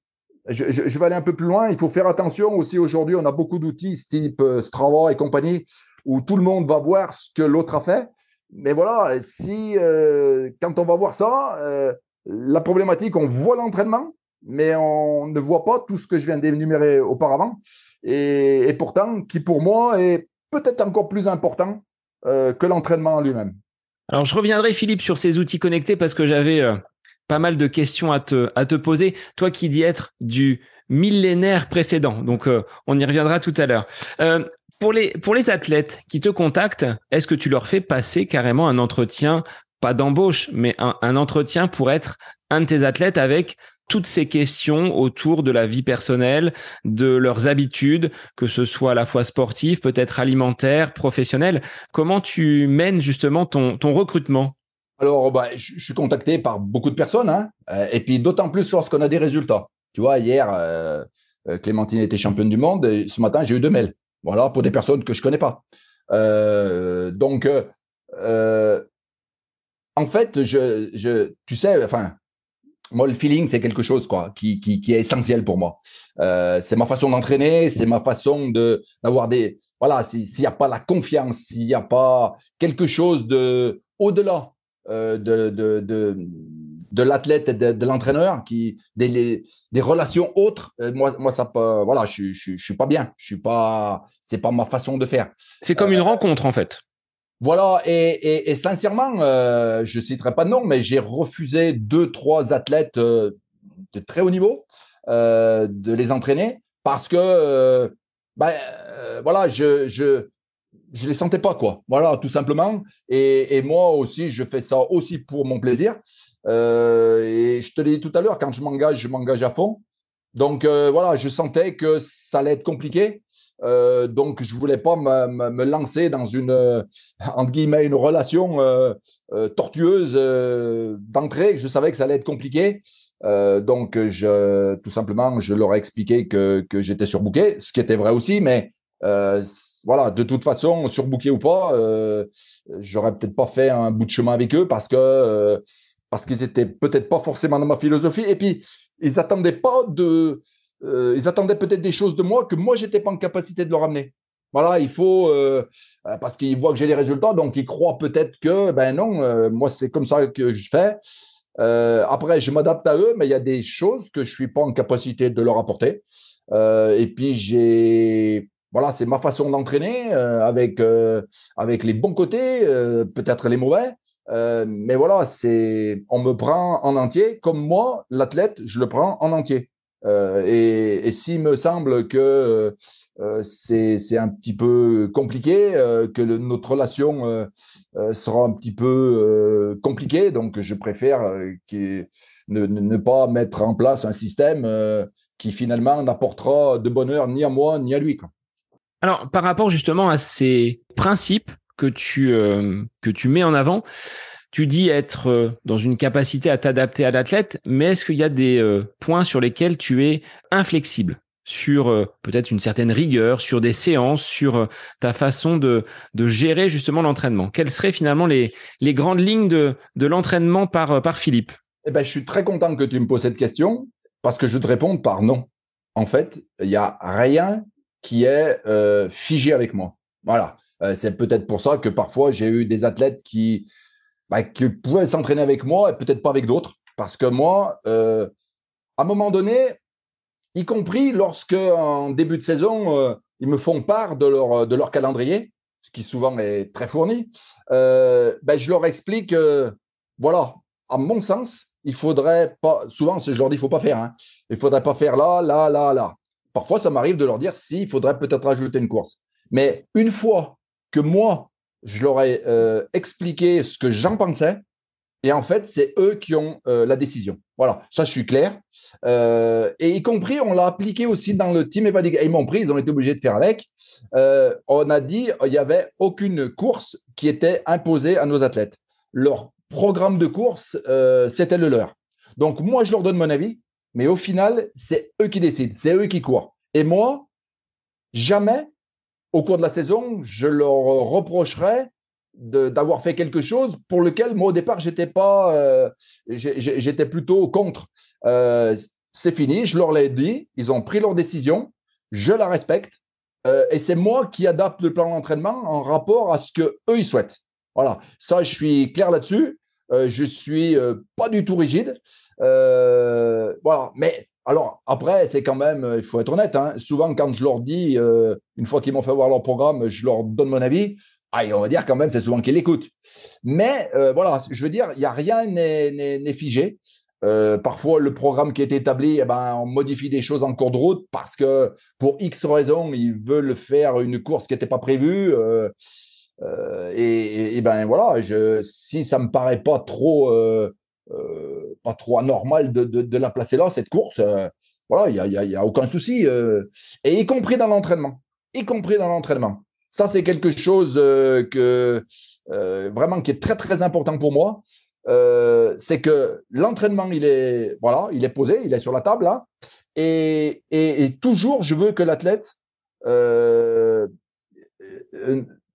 je, vais aller un peu plus loin. Il faut faire attention aussi aujourd'hui. On a beaucoup d'outils type euh, Strava et compagnie où tout le monde va voir ce que l'autre a fait. Mais voilà, si euh, quand on va voir ça, euh, la problématique, on voit l'entraînement, mais on ne voit pas tout ce que je viens d'énumérer auparavant. Et, pourtant, qui pour moi est peut-être encore plus important que l'entraînement en lui-même. Alors, je reviendrai, Philippe, sur ces outils connectés parce que j'avais pas mal de questions à te, à te poser. Toi qui dis être du millénaire précédent, donc euh, on y reviendra tout à l'heure. Euh, pour les, pour les athlètes qui te contactent, est-ce que tu leur fais passer carrément un entretien, pas d'embauche, mais un, un entretien pour être un de tes athlètes avec toutes ces questions autour de la vie personnelle, de leurs habitudes, que ce soit à la fois sportive, peut-être alimentaire, professionnelle. Comment tu mènes justement ton, recrutement? Alors, bah, je, suis contacté par beaucoup de personnes, hein, euh, et puis d'autant plus lorsqu'on a des résultats. Tu vois, hier, euh, euh, Clémentine était championne du monde, et ce matin, j'ai eu deux mails. Voilà, pour des personnes que je connais pas. donc, en fait, je, je, tu sais, enfin, moi, le feeling, c'est quelque chose quoi, qui, qui, qui est essentiel pour moi. c'est ma façon d'entraîner, c'est ma façon de d'avoir des. Voilà, s'il n'y a pas la confiance, s'il n'y a pas quelque chose de au-delà euh, de, de, de, de l'athlète et de, l'entraîneur, qui des, des relations autres. Euh, moi, moi, ça peut, voilà, je, je, je, suis pas bien. Je suis pas, c'est pas ma façon de faire. C'est comme une euh, rencontre en fait. Voilà, et, sincèrement, euh, je citerai pas de nom, mais j'ai refusé deux, trois athlètes de très haut niveau de les entraîner parce que, ben, voilà, je, je, je les sentais pas, quoi. Voilà, tout simplement. Et, moi aussi, je fais ça aussi pour mon plaisir. Euh, et je te l'ai dit tout à l'heure, quand je m'engage, je m'engage à fond. Donc euh, voilà, je sentais que ça allait être compliqué. Euh, donc je voulais pas me, lancer dans une entre guillemets une relation tortueuse d'entrée. Je savais que ça allait être compliqué. donc je tout simplement je leur ai expliqué que, que j'étais surbooké, ce qui était vrai aussi, mais voilà, de toute façon, surbooké ou pas, euh, j'aurais peut-être pas fait un bout de chemin avec eux parce que euh, parce qu'ils étaient peut-être pas forcément dans ma philosophie. Et puis, ils attendaient pas de, euh, ils attendaient peut-être des choses de moi que moi j'étais pas en capacité de leur amener. Voilà, il faut euh, parce qu'ils voient que j'ai les résultats, donc ils croient peut-être que ben non, moi c'est comme ça que je fais. après, je m'adapte à eux, mais il y a des choses que je suis pas en capacité de leur apporter. et puis j'ai voilà, c'est ma façon d'entraîner euh, avec, euh, avec les bons côtés, euh, peut-être les mauvais. mais voilà, c'est on me prend en entier comme moi, l'athlète, je le prends en entier. Et, s'il me semble que c'est un petit peu compliqué, que notre relation sera un petit peu compliquée, donc je préfère ne, pas mettre en place un système qui finalement n'apportera de bonheur ni à moi ni à lui. Alors, par rapport justement à ces principes que tu, euh, que tu mets en avant, tu dis être euh, dans une capacité à t'adapter à l'athlète, mais est-ce qu'il y a des euh, points sur lesquels tu es inflexible? Sur peut-être une certaine rigueur, sur des séances, sur ta façon de, gérer justement l'entraînement? Quelles seraient finalement les, grandes lignes de, l'entraînement par, par Philippe? Eh ben, Je suis très content que tu me poses cette question parce que je te réponds par non. En fait, il n'y a rien qui est euh, figé avec moi. Voilà. Euh, c'est peut-être pour ça que parfois j'ai eu des athlètes qui, bah, qui pouvaient s'entraîner avec moi et peut-être pas avec d'autres. Parce que moi, euh, à un moment donné, y compris lorsque en début de saison, ils me font part de leur, de leur calendrier, ce qui souvent est très fourni, ben, je leur explique, voilà, à mon sens, il faudrait pas, souvent je leur dis, il faut pas faire, hein, il faudrait pas faire là, là, là, là. Parfois, ça m'arrive de leur dire s'il faudrait peut-être rajouter une course. Mais une fois que moi, je leur ai euh, expliqué ce que j'en pensais, et en fait, c'est eux qui ont euh, la décision. Voilà, ça, je suis clair. Euh, et y compris, on l'a appliqué aussi dans le team Evadic. Ils m'ont pris, ils ont été obligés de faire avec. on a dit il n'y avait aucune course qui était imposée à nos athlètes. Leur programme de course, c'était le leur. Donc, moi, je leur donne mon avis. Mais au final, c'est eux qui décident, c'est eux qui courent. Et moi, jamais, au cours de la saison, je leur reprocherai d'avoir fait quelque chose pour lequel moi au départ j'étais pas euh, j'étais plutôt contre. Euh, c'est fini je leur l'ai dit ils ont pris leur décision je la respecte euh, et c'est moi qui adapte le plan d'entraînement en rapport à ce que eux ils souhaitent. Voilà ça je suis clair là-dessus. Je suis pas du tout rigide. Voilà. Mais alors, après, c'est quand même, il faut être honnête, hein. souvent quand je leur dis, euh, une fois qu'ils m'ont fait voir leur programme, je leur donne mon avis, ah, on va dire quand même, c'est souvent qu'ils l'écoutent. Mais euh, voilà, je veux dire, il n'y a rien n'est figé. parfois, le programme qui est établi, eh ben, on modifie des choses en cours de route parce que pour X raisons, ils veulent faire une course qui n'était pas prévue. et, et, ben voilà, si ça me paraît pas trop euh, pas trop anormal de, de, la placer là, cette course. Euh, voilà, il n'y a, a, aucun souci. Euh, et y compris dans l'entraînement. Y compris dans l'entraînement. Ça, c'est quelque chose que vraiment qui est très, très important pour moi. c'est que l'entraînement, il est, voilà, il est posé, il est sur la table. Hein, et, et, toujours, je veux que l'athlète ne,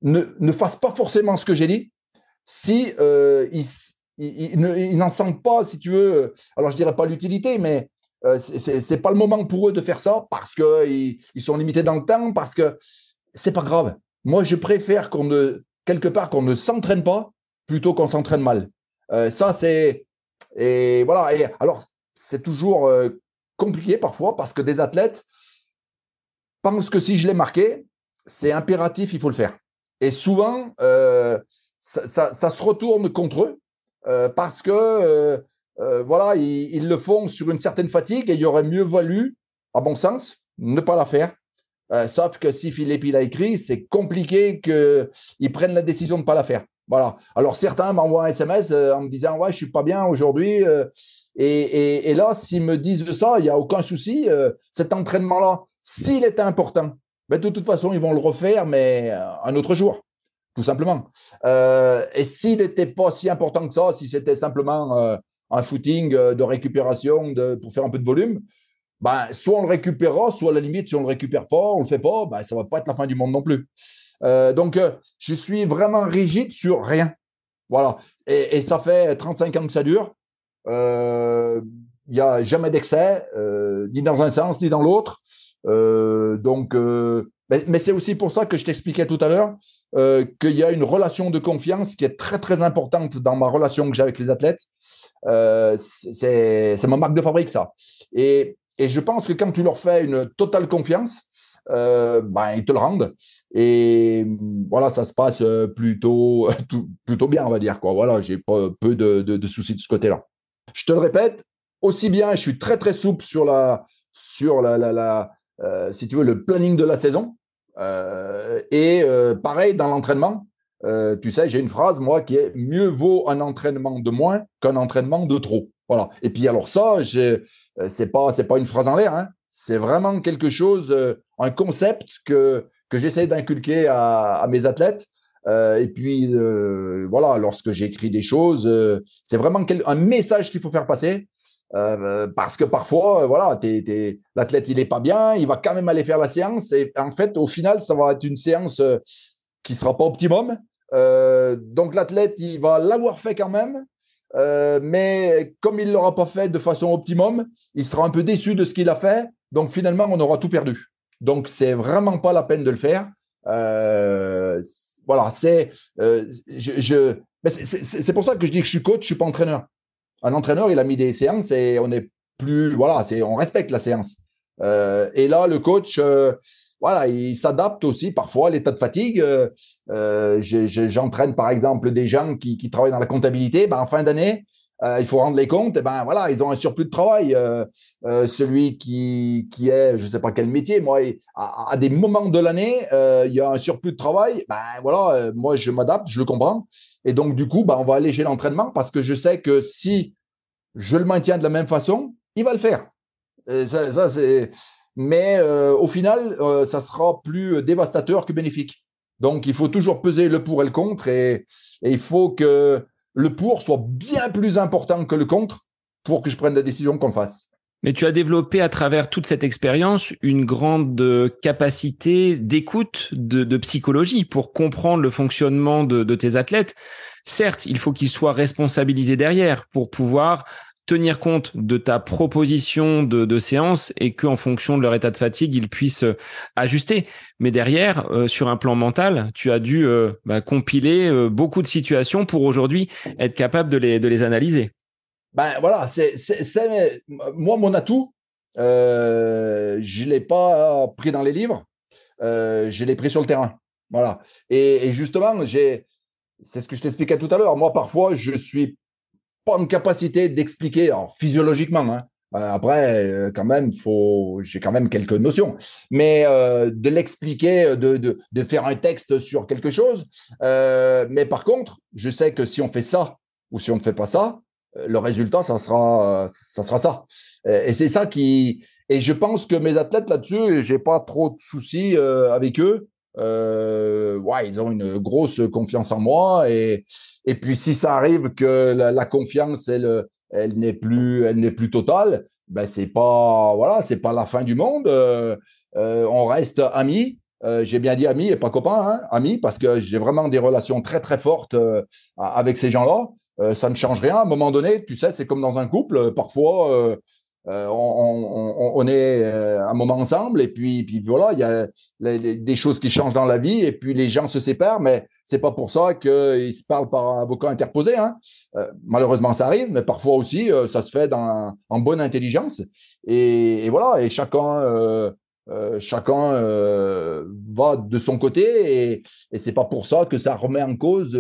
ne, fasse pas forcément ce que j'ai dit si ils, n'en sentent pas, si tu veux, alors je dirais pas l'utilité, mais euh, ce c'est pas le moment pour eux de faire ça parce qu'ils ils sont limités dans le temps, parce que c'est pas grave. Moi, je préfère qu'on ne, quelque part, qu'on ne s'entraîne pas plutôt qu'on s'entraîne mal. Euh, ça, c'est. Et voilà. Et alors, c'est toujours euh, compliqué parfois parce que des athlètes pensent que si je l'ai marqué, c'est impératif, il faut le faire. Et souvent, ça, ça, se retourne contre eux euh, parce que euh, euh, voilà, ils, le font sur une certaine fatigue et il aurait mieux valu, à bon sens, ne pas la faire. sauf que si Philippe il a écrit, c'est compliqué qu'ils prennent la décision de ne pas la faire. Voilà. Alors certains m'envoient un SMS en me disant ouais je suis pas bien aujourd'hui. Et, là, s'ils me disent ça, il n'y a aucun souci. cet entraînement-là, s'il était important, ben, de toute façon, ils vont le refaire, mais un autre jour tout simplement. Euh, et s'il n'était pas si important que ça, si c'était simplement euh, un footing euh, de récupération de, pour faire un peu de volume, ben, soit on le récupérera, soit à la limite, si on ne le récupère pas, on ne le fait pas, ben, ça ne va pas être la fin du monde non plus. donc, je suis vraiment rigide sur rien. Voilà. Et, et, ça fait 35 ans que ça dure. Il n'y a jamais d'excès, ni dans un sens, ni dans l'autre. donc, mais, mais c'est aussi pour ça que je t'expliquais tout à l'heure euh, qu'il y a une relation de confiance qui est très très importante dans ma relation que j'ai avec les athlètes. Euh, c'est ma marque de fabrique ça. Et, et, je pense que quand tu leur fais une totale confiance, euh, ben, ils te le rendent. Et voilà, ça se passe plutôt, *laughs* plutôt bien, on va dire. Quoi. Voilà, j'ai peu de, de, de soucis de ce côté-là. Je te le répète, aussi bien, je suis très très souple sur la, sur la, la, si tu veux, le planning de la saison. Et pareil dans l'entraînement. tu sais, j'ai une phrase, moi, qui est mieux vaut un entraînement de moins qu'un entraînement de trop. Voilà. Et puis alors ça, c'est pas c'est pas une phrase en l'air. Hein. C'est vraiment quelque chose, un concept que que j'essaie d'inculquer à, mes athlètes. Euh, et puis, euh, voilà, lorsque j'écris des choses, euh, c'est vraiment un message qu'il faut faire passer. Parce que parfois, voilà, l'athlète, il est pas bien, il va quand même aller faire la séance. Et en fait, au final, ça va être une séance qui sera pas optimum. donc, l'athlète, il va l'avoir fait quand même. mais comme il ne l'aura pas fait de façon optimum, il sera un peu déçu de ce qu'il a fait. Donc finalement, on aura tout perdu. Donc, c'est vraiment pas la peine de le faire. Euh, voilà, c'est euh, je, c'est pour ça que je dis que je suis coach, je suis pas entraîneur. Un entraîneur, il a mis des séances et on est plus voilà, c'est on respecte la séance. Euh, et là, le coach, voilà, il s'adapte aussi parfois à l'état de fatigue. J'entraîne par exemple des gens qui, travaillent dans la comptabilité. Ben, en fin d'année, euh, il faut rendre les comptes, ben voilà, ils ont un surplus de travail. Euh, euh, celui qui, qui est, je ne sais pas quel métier, moi, à, des moments de l'année, il y a un surplus de travail. Ben voilà, moi je m'adapte, je le comprends. Et donc du coup, ben, on va alléger l'entraînement parce que je sais que si je le maintiens de la même façon, il va le faire. ça, c'est. Mais au final, ça sera plus dévastateur que bénéfique. Donc il faut toujours peser le pour et le contre, et il faut que le pour soit bien plus important que le contre pour que je prenne la décision qu'on fasse. Mais tu as développé à travers toute cette expérience une grande capacité d'écoute, de, psychologie pour comprendre le fonctionnement de, tes athlètes. Certes, il faut qu'ils soient responsabilisés derrière pour pouvoir tenir compte de ta proposition de, séance et qu'en fonction de leur état de fatigue, ils puissent euh, ajuster. Mais derrière, euh, sur un plan mental, tu as dû euh, bah, compiler beaucoup de situations pour aujourd'hui être capable de les analyser. Ben voilà, c'est moi mon atout. Euh, je l'ai pas pris dans les livres, je l'ai pris sur le terrain. Voilà. Et, justement, j'ai, c'est ce que je t'expliquais tout à l'heure. Moi, parfois, je suis pas en capacité d'expliquer, physiologiquement, hein. euh, après, euh, quand même, faut, j'ai quand même quelques notions, mais euh, de l'expliquer, de, de, de, faire un texte sur quelque chose. mais par contre, je sais que si on fait ça ou si on ne fait pas ça, le résultat, ça sera, ça sera ça. Et c'est ça qui, et je pense que mes athlètes là-dessus, j'ai pas trop de soucis avec eux. Euh, ouais, ils ont une grosse confiance en moi. Et, et puis, si ça arrive que la, confiance, elle, elle n'est plus, elle n'est plus totale, ben c'est pas, voilà, c'est pas la fin du monde. Euh, euh, on reste amis. j'ai bien dit amis et pas copains, hein, amis, parce que j'ai vraiment des relations très très fortes avec ces gens-là. Ça ne change rien. À un moment donné, tu sais, c'est comme dans un couple. Parfois, euh, on, est euh, un moment ensemble et puis, puis voilà, il y a des choses qui changent dans la vie et puis les gens se séparent, mais c'est pas pour ça qu'ils se parlent par un avocat interposé. Hein. Euh, malheureusement, ça arrive, mais parfois aussi, ça se fait dans, en bonne intelligence. Et, voilà, et chacun, chacun va de son côté et, et c'est pas pour ça que ça remet en cause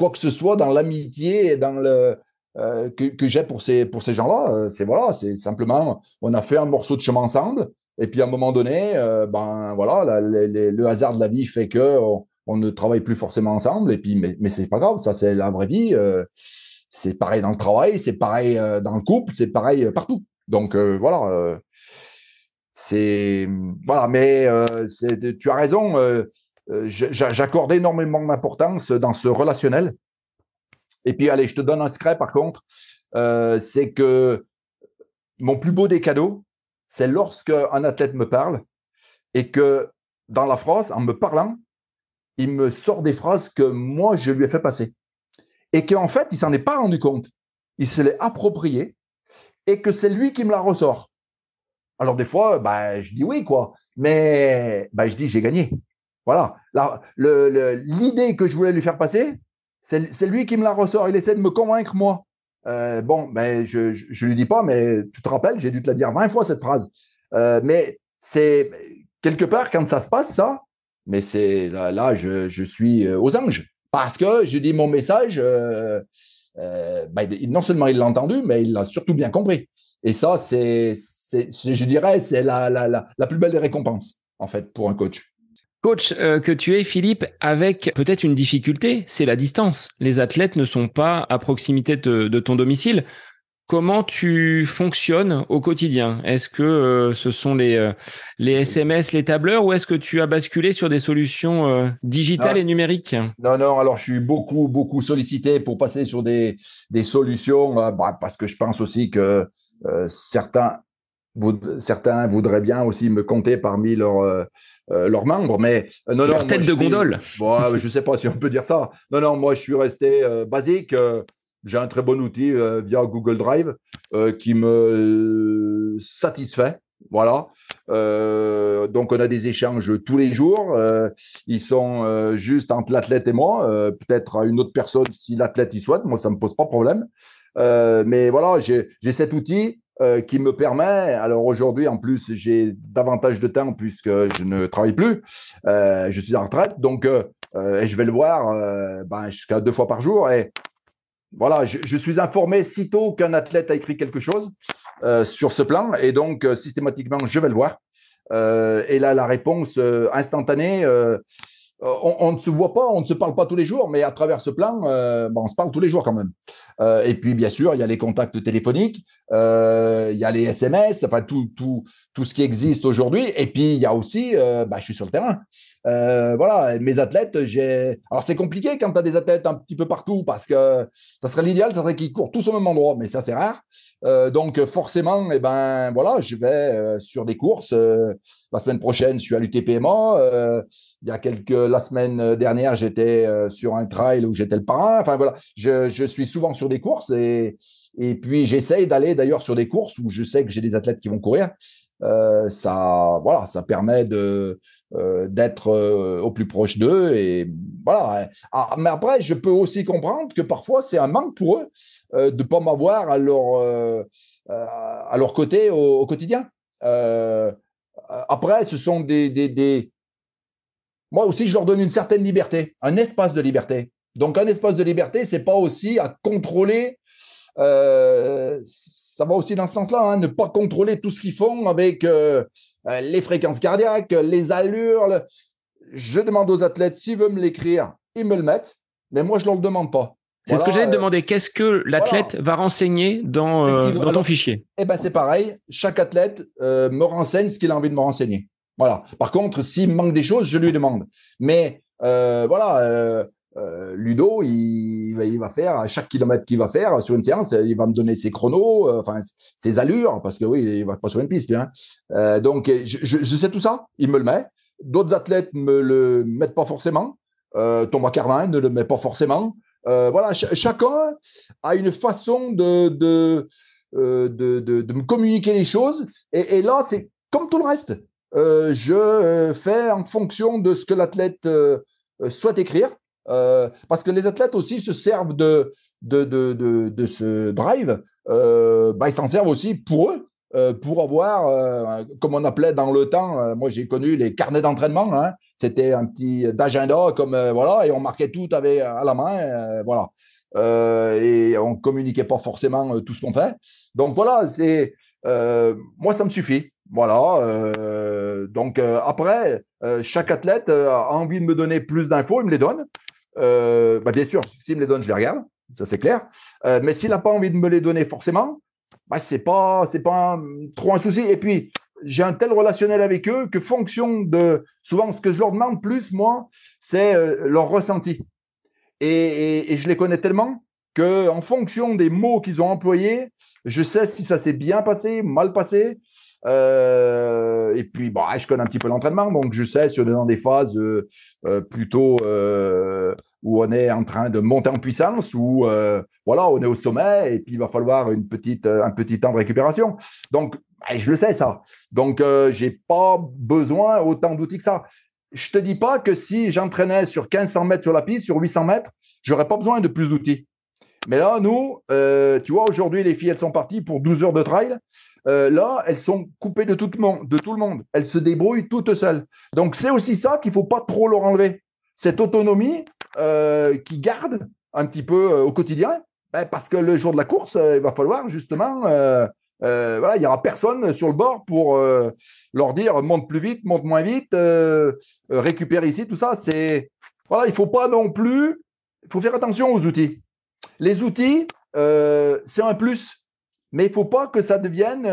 quoi que ce soit dans l'amitié et dans le euh, que, j'ai pour ces, pour ces gens-là. Euh, c'est voilà, c'est simplement, on a fait un morceau de chemin ensemble. Et puis à un moment donné, euh, ben voilà, le hasard de la vie fait que on, ne travaille plus forcément ensemble. Et puis, mais, mais c'est pas grave, ça c'est la vraie vie. c'est pareil dans le travail, c'est pareil dans le couple, c'est pareil partout. Donc voilà, c'est voilà. Mais tu as raison. J'accorde énormément d'importance dans ce relationnel. Et puis, allez, je te donne un secret par contre, euh, c'est que mon plus beau des cadeaux, c'est lorsque un athlète me parle et que dans la phrase, en me parlant, il me sort des phrases que moi, je lui ai fait passer. Et qu'en fait, il s'en est pas rendu compte. Il se l'est approprié et que c'est lui qui me la ressort. Alors des fois, bah, je dis oui, quoi. Mais bah, je dis j'ai gagné. Voilà. L'idée que je voulais lui faire passer, c'est lui qui me la ressort. Il essaie de me convaincre, moi. Euh, bon, ben, je ne lui dis pas, mais tu te rappelles, j'ai dû te la dire 20 fois, cette phrase. Euh, mais c'est quelque part, quand ça se passe, ça, mais c'est là, là je, suis euh, aux anges. Parce que je dis mon message, ben, non seulement il l'a entendu, mais il l'a surtout bien compris. Et ça, c'est, je dirais, c'est la, la, la, la plus belle des récompenses, en fait, pour un coach. Coach euh, que tu es, Philippe, avec peut-être une difficulté, c'est la distance. Les athlètes ne sont pas à proximité de, ton domicile. Comment tu fonctionnes au quotidien? Est-ce que euh, ce sont les, euh, les SMS, les tableurs, ou est-ce que tu as basculé sur des solutions digitales et numériques? Non, non, alors je suis beaucoup, beaucoup sollicité pour passer sur des, des solutions, bah, parce que je pense aussi que certains, certains voudraient bien aussi me compter parmi leurs euh, leurs membres, mais euh, non, leur tête de gondole. Bon, je sais pas si on peut dire ça. Non, non, moi je suis resté euh, basique. J'ai un très bon outil via Google Drive qui me satisfait. Voilà. donc on a des échanges tous les jours. ils sont juste entre l'athlète et moi, peut-être à une autre personne si l'athlète y souhaite. Moi ça me pose pas de problème. mais voilà, j'ai cet outil euh, qui me permet, alors aujourd'hui en plus j'ai davantage de temps puisque je ne travaille plus, euh, je suis en retraite, donc euh, je vais le voir ben, jusqu'à deux fois par jour et voilà, je suis informé sitôt qu'un athlète a écrit quelque chose sur ce plan et donc systématiquement je vais le voir. et là la réponse instantanée euh, on, ne se voit pas, on ne se parle pas tous les jours, mais à travers ce plan, euh, on se parle tous les jours quand même. Euh, et puis, bien sûr, il y a les contacts téléphoniques, il y a les SMS, enfin tout, tout, tout ce qui existe aujourd'hui. Et puis, il y a aussi, bah, je suis sur le terrain. voilà, mes athlètes, j'ai. Alors, c'est compliqué quand tu as des athlètes un petit peu partout parce que ça serait l'idéal, ça serait qu'ils courent tous au même endroit, mais ça, c'est rare. donc, forcément, eh ben, voilà, je vais sur des courses. la semaine prochaine, je suis à l'UTPMA. Il y a quelques la semaine euh, dernière, j'étais euh, sur un trail où j'étais le parrain. Enfin voilà, je, suis souvent sur des courses et, et puis j'essaye d'aller d'ailleurs sur des courses où je sais que j'ai des athlètes qui vont courir. Euh, ça, voilà, ça permet de d'être au plus proche d'eux et voilà. Ah, mais après, je peux aussi comprendre que parfois c'est un manque pour eux de pas m'avoir à leur à leur côté au, quotidien. après, ce sont des, des moi aussi, je leur donne une certaine liberté, un espace de liberté. Donc, un espace de liberté, c'est pas aussi à contrôler. Euh, ça va aussi dans ce sens-là, hein, ne pas contrôler tout ce qu'ils font avec euh, euh, les fréquences cardiaques, les allures. Je demande aux athlètes s'ils veulent me l'écrire, ils me le mettent, mais moi, je ne leur le demande pas. C'est ce que j'allais te demander. Qu'est-ce que l'athlète va renseigner dans, dans ton fichier? Eh ben, c'est pareil. Chaque athlète me renseigne ce qu'il a envie de me renseigner. Voilà. Par contre, s'il manque des choses, je lui demande. Mais euh, voilà, euh, euh, Ludo, il, va faire à chaque kilomètre qu'il va faire sur une séance, il va me donner ses chronos, enfin ses allures, parce que oui, il va pas sur une piste. Hein. donc, je, sais tout ça. Il me le met. D'autres athlètes me le mettent pas forcément. Thomas Carlin ne le met pas forcément. voilà, chacun a une façon de de, de, me communiquer les choses. Et là, c'est comme tout le reste. Euh, je euh, fais en fonction de ce que l'athlète euh, souhaite écrire, parce que les athlètes aussi se servent de, de, de, de, ce drive, bah, ils s'en servent aussi pour eux. pour avoir, comme on appelait dans le temps, moi j'ai connu les carnets d'entraînement. Hein, C'était un petit agenda comme voilà, et on marquait tout avec à la main, voilà. et on communiquait pas forcément tout ce qu'on fait. Donc voilà, c'est moi ça me suffit. Voilà. Euh, donc euh, après, euh, chaque athlète a envie de me donner plus d'infos, il me les donne. Bah, bien sûr, s'il me les donne, je les regarde, ça c'est clair. mais s'il n'a pas envie de me les donner forcément, bah, c'est pas c'est pas trop un souci. Et puis j'ai un tel relationnel avec eux que fonction de souvent ce que je leur demande plus moi, c'est leur ressenti. Et, et, je les connais tellement que en fonction des mots qu'ils ont employés, je sais si ça s'est bien passé, mal passé. Euh, et puis, bon, je connais un petit peu l'entraînement, donc je sais si on est dans des phases euh, euh, plutôt où on est en train de monter en puissance, ou voilà, on est au sommet, et puis il va falloir une petite, un petit temps de récupération. Donc, je le sais ça. Donc, j'ai pas besoin autant d'outils que ça. Je te dis pas que si j'entraînais sur 1500 mètres sur la piste, sur 800 mètres, j'aurais pas besoin de plus d'outils. Mais là, nous, tu vois, aujourd'hui, les filles, elles sont parties pour 12 heures de trail. Euh, là, elles sont coupées de tout, le monde, de tout le monde. Elles se débrouillent toutes seules. Donc, c'est aussi ça qu'il faut pas trop leur enlever. Cette autonomie euh, qui garde un petit peu euh, au quotidien, ben, parce que le jour de la course, il va falloir justement voilà, il y aura personne sur le bord pour leur dire monte plus vite, monte moins vite, récupère ici, tout ça. C'est voilà, il faut pas non plus, il faut faire attention aux outils. Les outils, c'est un plus, mais il faut pas que ça devienne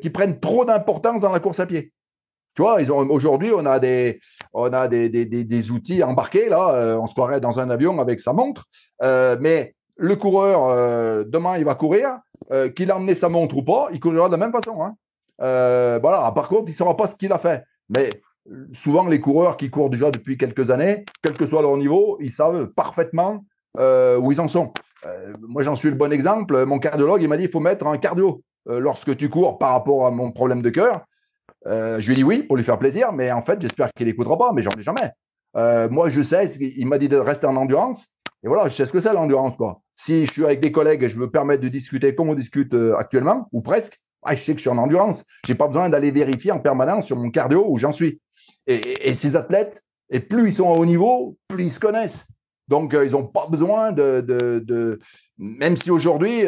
qu'ils prennent trop d'importance dans la course à pied. Tu vois, aujourd'hui, on a des, outils embarqués là. Euh, on se croirait dans un avion avec sa montre, euh, mais le coureur euh, demain, il va courir, qu'il a emmené sa montre ou pas, il courira de la même façon. Hein. voilà. Par contre, il ne saura pas ce qu'il a fait. Mais souvent, les coureurs qui courent déjà depuis quelques années, quel que soit leur niveau, ils savent parfaitement où ils en sont. moi, j'en suis le bon exemple. Mon cardiologue, il m'a dit, il faut mettre un cardio lorsque tu cours par rapport à mon problème de cœur. Euh, je lui ai dit oui pour lui faire plaisir, mais en fait, j'espère qu'il n'écoutera pas, mais j'en ai jamais. Euh, moi, je sais, il m'a dit de rester en endurance. Et voilà, je sais ce que c'est l'endurance. quoi. Si je suis avec des collègues et je me permettre de discuter comme on discute euh, actuellement, ou presque, ah, je sais que je suis en endurance. Je n'ai pas besoin d'aller vérifier en permanence sur mon cardio où j'en suis. Et, ces athlètes, et plus ils sont à haut niveau, plus ils se connaissent. Donc, ils n'ont pas besoin de, de, Même si aujourd'hui,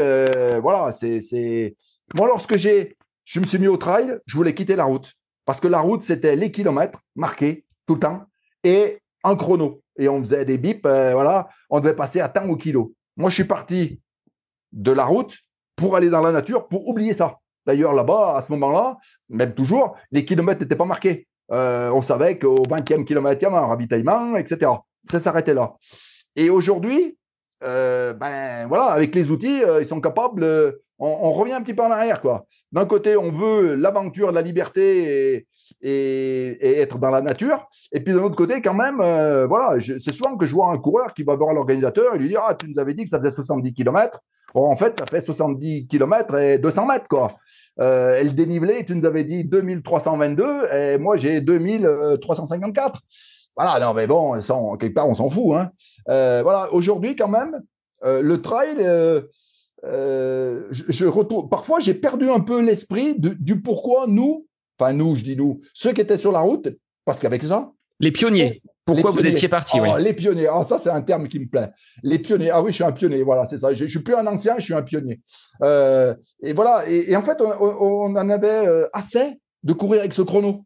voilà, c'est. Moi, lorsque je me suis mis au trail, je voulais quitter la route. Parce que la route, c'était les kilomètres marqués tout le temps et un chrono. Et on faisait des bips, euh, voilà, on devait passer à temps au kilo. Moi, je suis parti de la route pour aller dans la nature, pour oublier ça. D'ailleurs, là-bas, à ce moment-là, même toujours, les kilomètres n'étaient pas marqués. Euh, on savait qu'au 20e kilomètre, il y avait un ravitaillement, etc. Ça s'arrêtait là. Et aujourd'hui, euh, ben voilà, avec les outils, ils sont capables on, revient un petit peu en arrière. quoi. D'un côté, on veut l'aventure, la liberté et, être dans la nature. Et puis d'un autre côté, quand même, euh, voilà, c'est souvent que je vois un coureur qui va voir l'organisateur et lui dire Ah, tu nous avais dit que ça faisait 70 km. Bon, en fait, ça fait 70 km et 200 mètres. Quoi. Euh, et le dénivelé, tu nous avais dit 2322 et moi, j'ai 2354. Voilà, non, mais bon, quelque part, on s'en fout. Hein. Euh, voilà, aujourd'hui, quand même, le trail euh, je, retourne. Parfois, j'ai perdu un peu l'esprit du pourquoi nous, enfin nous, je dis nous, ceux qui étaient sur la route, parce qu'avec ça. Les pionniers. Pourquoi vous étiez parti oh, Les pionniers. Ah, ça, c'est un terme qui me plaît. Les pionniers. Ah oui, je suis un pionnier. Voilà, c'est ça. Je, ne suis plus un ancien, je suis un pionnier. Euh, et voilà. Et, en fait, on, on, en avait euh, assez de courir avec ce chrono.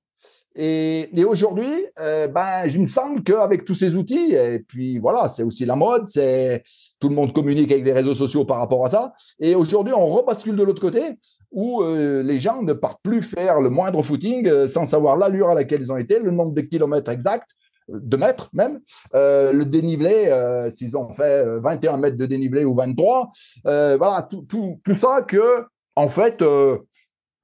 Et, aujourd'hui, euh, ben, je me sens qu'avec tous ces outils, et puis voilà, c'est aussi la mode, c'est tout le monde communique avec les réseaux sociaux par rapport à ça. Et aujourd'hui, on rebascule de l'autre côté où euh, les gens ne partent plus faire le moindre footing euh, sans savoir l'allure à laquelle ils ont été, le nombre de kilomètres exacts, de mètres même, le dénivelé, s'ils ont fait 21 mètres de dénivelé ou 23. voilà, tout, tout, tout, ça que, en fait,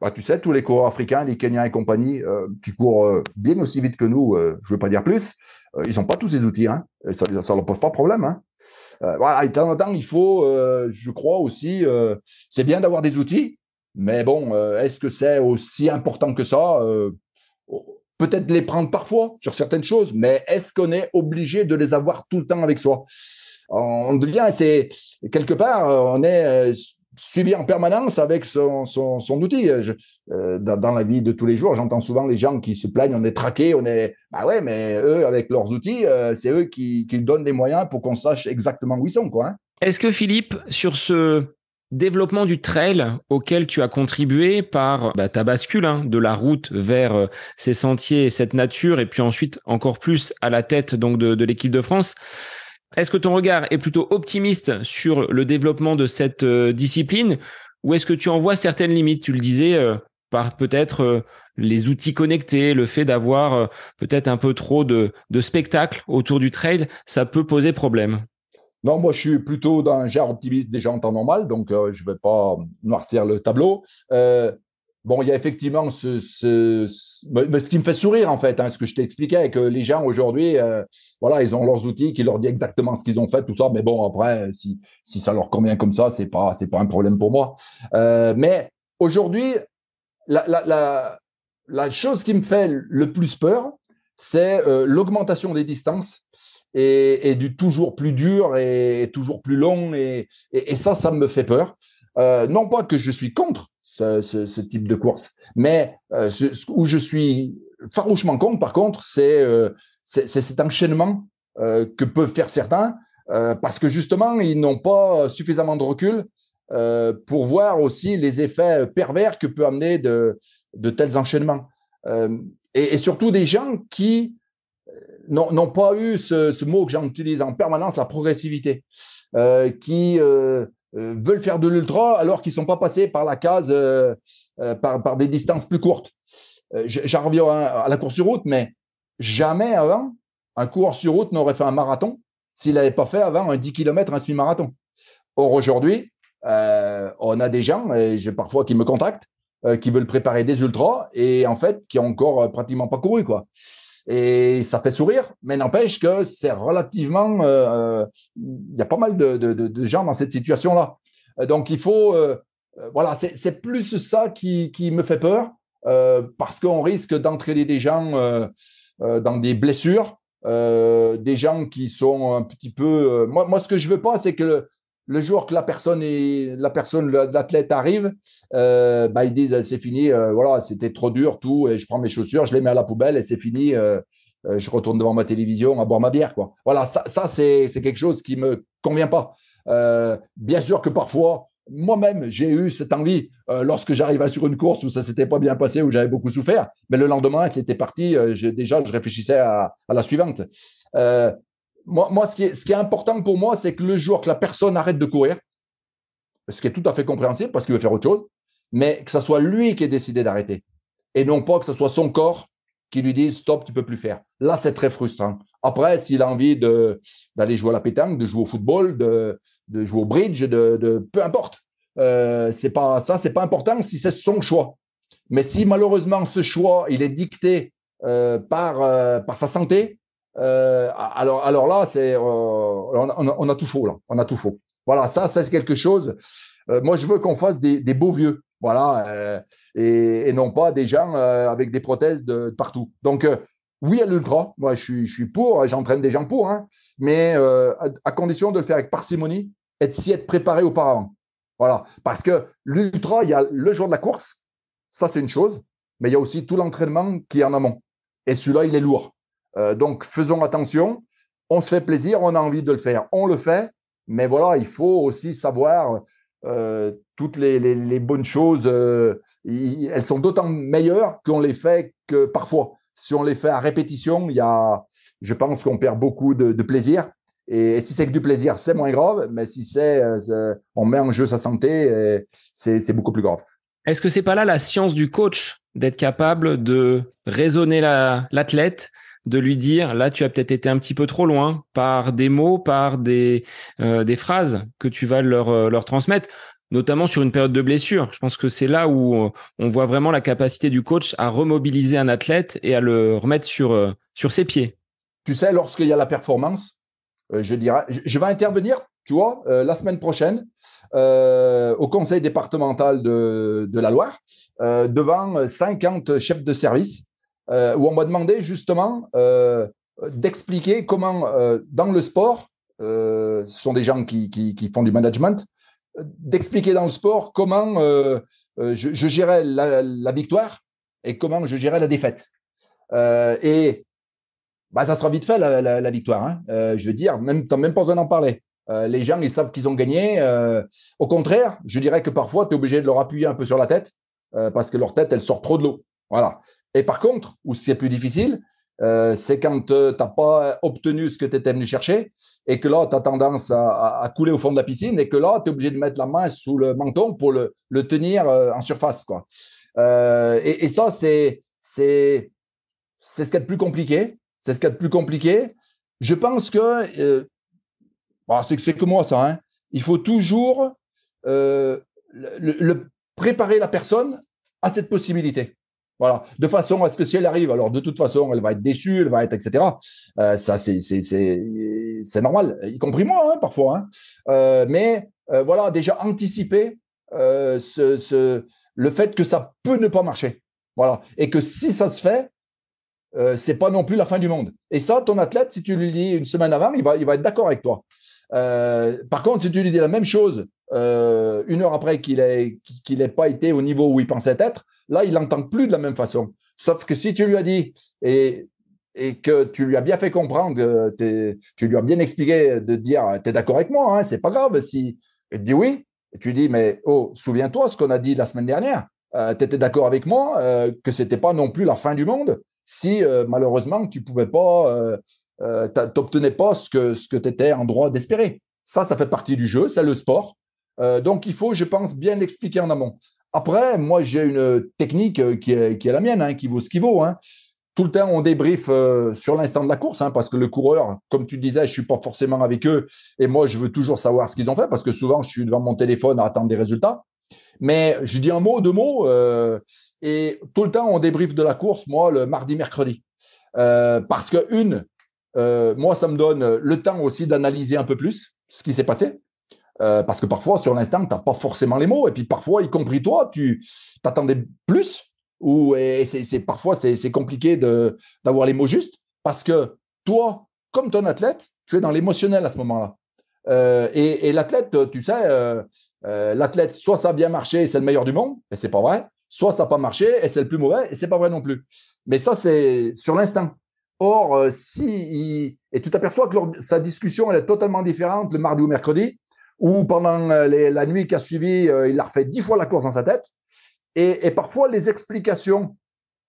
bah, tu sais, tous les coureurs africains, les Kenyans et compagnie, euh, qui courent euh, bien aussi vite que nous, euh, je ne veux pas dire plus, ils n'ont pas tous ces outils. Hein, ça ne leur pose pas problème. Hein. voilà, et de temps en temps, il faut, je crois aussi, c'est bien d'avoir des outils, mais bon, est-ce que c'est aussi important que ça Peut-être les prendre parfois sur certaines choses, mais est-ce qu'on est obligé de les avoir tout le temps avec soi? On devient, c'est quelque part, on est suivi en permanence avec son, son, outil. Euh, dans, la vie de tous les jours, j'entends souvent les gens qui se plaignent, on est traqué, on est... Bah ouais, mais eux, avec leurs outils, euh, c'est eux qui, qui donnent les moyens pour qu'on sache exactement où ils sont. Hein. Est-ce que Philippe, sur ce développement du trail auquel tu as contribué par bah, ta bascule hein, de la route vers euh, ces sentiers et cette nature, et puis ensuite encore plus à la tête donc de l'équipe de France, est-ce que ton regard est plutôt optimiste sur le développement de cette euh, discipline ou est-ce que tu en vois certaines limites? Tu le disais euh, par peut-être euh, les outils connectés, le fait d'avoir peut-être un peu trop de, spectacles autour du trail, ça peut poser problème? Non, moi je suis plutôt d'un genre optimiste déjà en temps normal, donc je ne vais pas noircir le tableau. Bon, il y a effectivement ce, ce, ce, qui me fait sourire en fait, hein, ce que je t'expliquais, que les gens aujourd'hui, euh, voilà, ils ont leurs outils qui leur disent exactement ce qu'ils ont fait, tout ça. Mais bon, après, si, si ça leur convient comme ça, c'est pas c'est pas un problème pour moi. Euh, mais aujourd'hui, la, la, la, la, chose qui me fait le plus peur, c'est euh, l'augmentation des distances et, du toujours plus dur et, toujours plus long. Et, et, ça, ça me fait peur. Non pas que je suis contre ce, type de course. Mais euh, où je suis farouchement contre, par contre, c'est euh, cet enchaînement euh, que peuvent faire certains, parce que justement, ils n'ont pas suffisamment de recul pour voir aussi les effets pervers que peut amener de, tels enchaînements. Et, surtout des gens qui n'ont pas eu ce, mot que j'utilise en permanence, la progressivité, qui veulent faire de l'ultra alors qu'ils ne sont pas passés par la case, par, par, des distances plus courtes. J'en reviens à, la course sur route, mais jamais avant, un coureur sur route n'aurait fait un marathon s'il n'avait pas fait avant un 10 km, un semi-marathon. Or, aujourd'hui, on a des gens, et parfois qui me contactent, qui veulent préparer des ultras et en fait qui ont encore pratiquement pas couru quoi. Et ça fait sourire, mais n'empêche que c'est relativement. Euh, euh, il y a pas mal de, gens dans cette situation-là. Euh, donc il faut. voilà, c'est plus ça qui, me fait peur, parce qu'on risque d'entraîner des gens dans des blessures, des gens qui sont un petit peu. moi, ce que je veux pas, c'est que le jour que la personne est, la personne, l'athlète arrive, euh, bah, ils disent c'est fini, euh, voilà, c'était trop dur, tout, et je prends mes chaussures, je les mets à la poubelle et c'est fini. Euh, je retourne devant ma télévision à boire ma bière, quoi. Voilà, ça, ça c'est quelque chose qui me convient pas. bien sûr que parfois, moi-même, j'ai eu cette envie lorsque j'arrivais sur une course où ça s'était pas bien passé, où j'avais beaucoup souffert. Mais le lendemain, c'était parti. déjà, je réfléchissais à la suivante moi, ce, qui est, important pour moi, c'est que le jour que la personne arrête de courir, ce qui est tout à fait compréhensible parce qu'il veut faire autre chose, mais que ce soit lui qui ait décidé d'arrêter et non pas que ce soit son corps qui lui dise stop, tu peux plus faire. Là, c'est très frustrant. Après, s'il a envie d'aller jouer à la pétanque, de jouer au football, de, jouer au bridge, de, peu importe, euh, c'est pas ça, c'est pas important si c'est son choix. Mais si malheureusement ce choix il est dicté euh, euh, par sa santé, euh, alors, alors là, c'est, euh, on, a, tout faux là. On a tout faux. Voilà, ça, c'est quelque chose. Euh, moi, je veux qu'on fasse des, beaux vieux, voilà, et, non pas des gens avec des prothèses de, partout. Donc, oui à l'ultra. Moi, je suis, je suis pour. J'entraîne des gens pour, hein, mais à, condition de le faire avec parcimonie et de s'y être préparé auparavant. Voilà, parce que l'ultra, il y a le jour de la course, ça c'est une chose, mais il y a aussi tout l'entraînement qui est en amont. Et celui-là, il est lourd. Euh, donc, faisons attention. On se fait plaisir, on a envie de le faire, on le fait. Mais voilà, il faut aussi savoir euh, toutes les, bonnes choses. Euh, elles sont d'autant meilleures qu'on les fait que parfois. Si on les fait à répétition, y a, je pense qu'on perd beaucoup de, plaisir. Et, si c'est que du plaisir, c'est moins grave. Mais si c'est, on met en jeu sa santé, c'est beaucoup plus grave. Est-ce que c'est pas là la science du coach d'être capable de raisonner l'athlète, de lui dire là tu as peut-être été un petit peu trop loin par des mots, par des euh, phrases que tu vas leur euh, leur transmettre notamment sur une période de blessure. Je pense que c'est là où euh, on voit vraiment la capacité du coach à remobiliser un athlète et à le remettre sur ses pieds. Tu sais lorsqu'il y a la performance, je dirais je vais intervenir tu vois, la semaine prochaine, au conseil départemental de, de la Loire, devant 50 chefs de service euh, où on m'a demandé justement euh, d'expliquer comment, euh, dans le sport, ce sont des gens qui, font du management, d'expliquer dans le sport comment je, gérais la, victoire et comment je gérais la défaite. et bah, ça sera vite fait la, victoire. Hein. je veux dire, même, même pas besoin d'en parler. les gens, ils savent qu'ils ont gagné. au contraire, je dirais que parfois, tu es obligé de leur appuyer un peu sur la tête parce que leur tête, elle sort trop de l'eau. Voilà. Et par contre, où c'est plus difficile, euh, c'est quand euh, tu n'as pas obtenu ce que tu étais venu chercher et que là, tu as tendance à, couler au fond de la piscine et que là, tu es obligé de mettre la main sous le menton pour le, tenir euh, en surface. Quoi. Et, ça, c'est ce qu'il y a de plus compliqué. C'est ce qu'il plus compliqué. Je pense que bah, c'est que moi, ça. Hein. Il faut toujours préparer la personne à cette possibilité. Voilà, de façon à ce que si elle arrive, alors de toute façon, elle va être déçue, elle va être, etc. Euh, ça, c'est, normal, y compris moi, hein, parfois. Hein. Euh, mais euh, voilà, déjà anticiper ce, ce, le fait que ça peut ne pas marcher. Voilà, et que si ça se fait, c'est pas non plus la fin du monde. Et ça, ton athlète, si tu lui dis une semaine avant, il va, il va être d'accord avec toi. par contre, si tu lui dis la même chose une heure après qu'il n'ait qu'il pas été au niveau où il pensait être, Là, il n'entend plus de la même façon. Sauf que si tu lui as dit et, et que tu lui as bien fait comprendre, tu lui as bien expliqué de dire tu es d'accord avec moi, hein, c'est pas grave si. Il dit oui. tu dis, mais oh, souviens-toi ce qu'on a dit la semaine dernière. Euh, tu étais d'accord avec moi euh, que ce n'était pas non plus la fin du monde si malheureusement tu pouvais pas, t'obtenais pas ce que, ce que tu étais en droit d'espérer. Ça, ça fait partie du jeu, c'est le sport. donc il faut, je pense, bien l'expliquer en amont. Après, moi, j'ai une technique qui est, qui est la mienne, hein, qui vaut ce qui vaut. Hein tout le temps, on débrief euh, sur l'instant de la course, hein, parce que le coureur, comme tu disais, je suis pas forcément avec eux, et moi, je veux toujours savoir ce qu'ils ont fait, parce que souvent, je suis devant mon téléphone à attendre des résultats. Mais je dis un mot, deux mots, euh, et tout le temps, on débrief de la course, moi, le mardi, mercredi. Euh, parce que, une, moi, ça me donne le temps aussi d'analyser un peu plus ce qui s'est passé. Parce que parfois, sur l'instant, tu n'as pas forcément les mots. Et puis parfois, y compris toi, tu t'attendais plus où c'est parfois c'est compliqué d'avoir les mots justes parce que toi, comme ton athlète, tu es dans l'émotionnel à ce moment-là. Euh, et, l'athlète, tu sais, euh, euh, l'athlète, soit ça a bien marché c'est le meilleur du monde, et c'est pas vrai, soit ça n'a pas marché et c'est le plus mauvais, et c'est pas vrai non plus. Mais ça, c'est sur l'instinct. Or, si et tu t'aperçois que sa discussion elle est totalement différente le mardi ou mercredi, ou pendant la nuit qui a suivi, il a refait dix fois la course dans sa tête. Et, parfois, les explications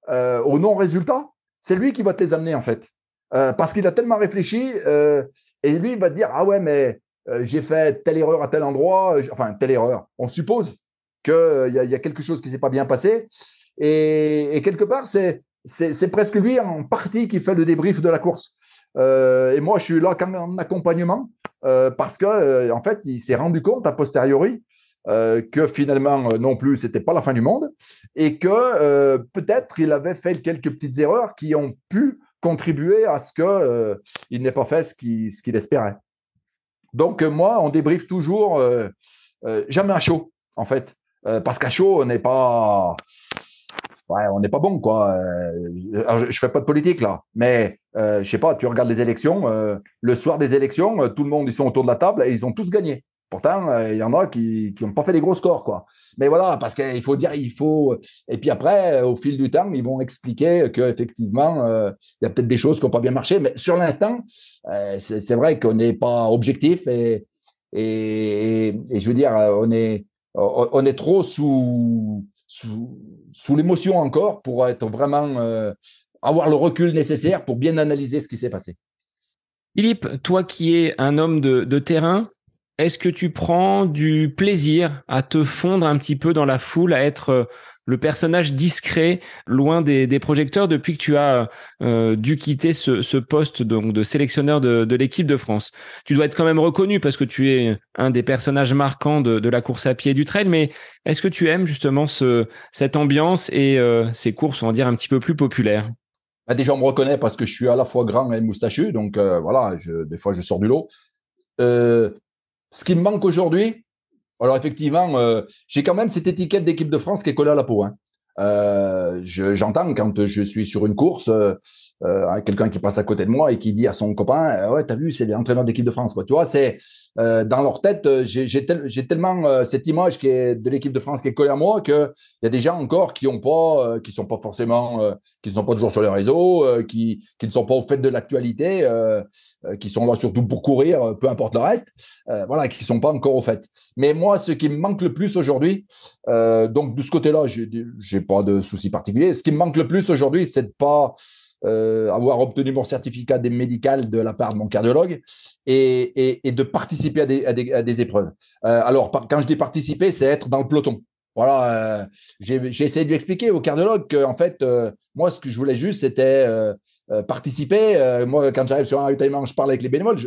euh, au non-résultat, c'est lui qui va te les amener, en fait. Euh, parce qu'il a tellement réfléchi, euh, et lui, il va te dire, ah ouais, mais j'ai fait telle erreur à tel endroit, enfin, telle erreur. On suppose qu'il y, y, a quelque chose qui s'est pas bien passé. Et, quelque part, c'est, c'est, presque lui en partie qui fait le débrief de la course. et moi, je suis là comme en accompagnement parce que en fait, il s'est rendu compte a posteriori euh, que finalement euh, non plus c'était pas la fin du monde et que euh, peut-être il avait fait quelques petites erreurs qui ont pu contribuer à ce que il n'ait pas fait ce qu'il espérait. Donc moi on débriefe toujours jamais à chaud en fait parce qu'à chaud on n'est pas ouais, on n'est pas bon quoi. je, je, fais pas de politique là, mais je sais pas, tu regardes les élections, le soir des élections, tout le monde ils sont autour de la table et ils ont tous gagné. Pourtant, euh, il y en a qui n'ont pas fait des gros scores, quoi. Mais voilà, parce qu'il faut dire, il faut. Et puis après, euh, au fil du temps, ils vont expliquer qu'effectivement, euh, il y a peut-être des choses qui n'ont pas bien marché. Mais sur l'instant, c'est vrai qu'on n'est pas objectif et, et, je veux dire, on est, on est trop sous, sous, l'émotion encore pour être vraiment avoir le recul nécessaire pour bien analyser ce qui s'est passé. Philippe, toi qui es un homme de, de terrain, est-ce que tu prends du plaisir à te fondre un petit peu dans la foule, à être euh, le personnage discret, loin des, projecteurs, depuis que tu as euh, dû quitter ce, poste donc, de sélectionneur de, l'équipe de France Tu dois être quand même reconnu parce que tu es un des personnages marquants de, la course à pied du trail, mais est-ce que tu aimes justement ce, cette ambiance et euh, ces courses, on va dire, un petit peu plus populaires? Bah, Déjà, on me reconnaît parce que je suis à la fois grand et moustachu, donc voilà, des fois je sors du lot. Ce qui me manque aujourd'hui, alors effectivement, euh, j'ai quand même cette étiquette d'équipe de France qui est collée à la peau. Hein. Euh, j'entends quand je suis sur une course, euh, euh, quelqu'un qui passe à côté de moi et qui dit à son copain, ouais, t'as vu, c'est l'entraîneur d'équipe de France. Quoi. Tu vois, c'est euh, dans leur tête, euh, j'ai tellement euh, cette image qui est de l'équipe de France qui est collée à moi que il y a des gens encore qui ont pas, qui sont pas forcément, qui sont pas toujours sur les réseaux, qui qui ne sont pas au fait de l'actualité, qui sont là surtout pour courir, peu importe le reste, voilà, qui sont pas encore au fait. Mais moi, ce qui me manque le plus aujourd'hui, donc de ce côté-là, j'ai pas de souci particulier. Ce qui me manque le plus aujourd'hui, c'est de pas euh, avoir obtenu mon certificat médical de la part de mon cardiologue et, de participer à des, épreuves. Euh, alors, quand je dis participer, c'est être dans le peloton. Voilà, euh, j'ai essayé de lui expliquer au cardiologue que, en fait, moi, ce que je voulais juste, c'était participer. moi, quand j'arrive sur un ravitaillement, je parle avec les bénévoles.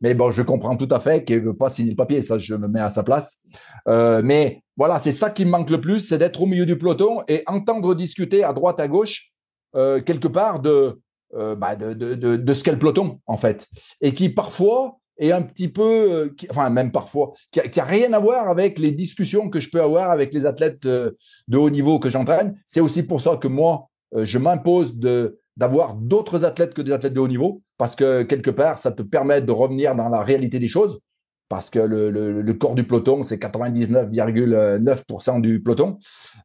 Mais bon, je comprends tout à fait qu'il ne veut pas signer le papier. Ça, je me mets à sa place. mais voilà, c'est ça qui me manque le plus, c'est d'être au milieu du peloton et entendre discuter à droite, à gauche euh, quelque part de, euh, bah de, de, de, ce qu'est le peloton, en fait. Et qui parfois est un petit peu, euh, enfin même parfois, qui a, rien à voir avec les discussions que je peux avoir avec les athlètes de, haut niveau que j'entraîne. C'est aussi pour ça que moi, je m'impose de d'avoir d'autres athlètes que des athlètes de haut niveau, parce que quelque part, ça te permet de revenir dans la réalité des choses parce que le, le, corps du peloton, c'est 99,9% du peloton.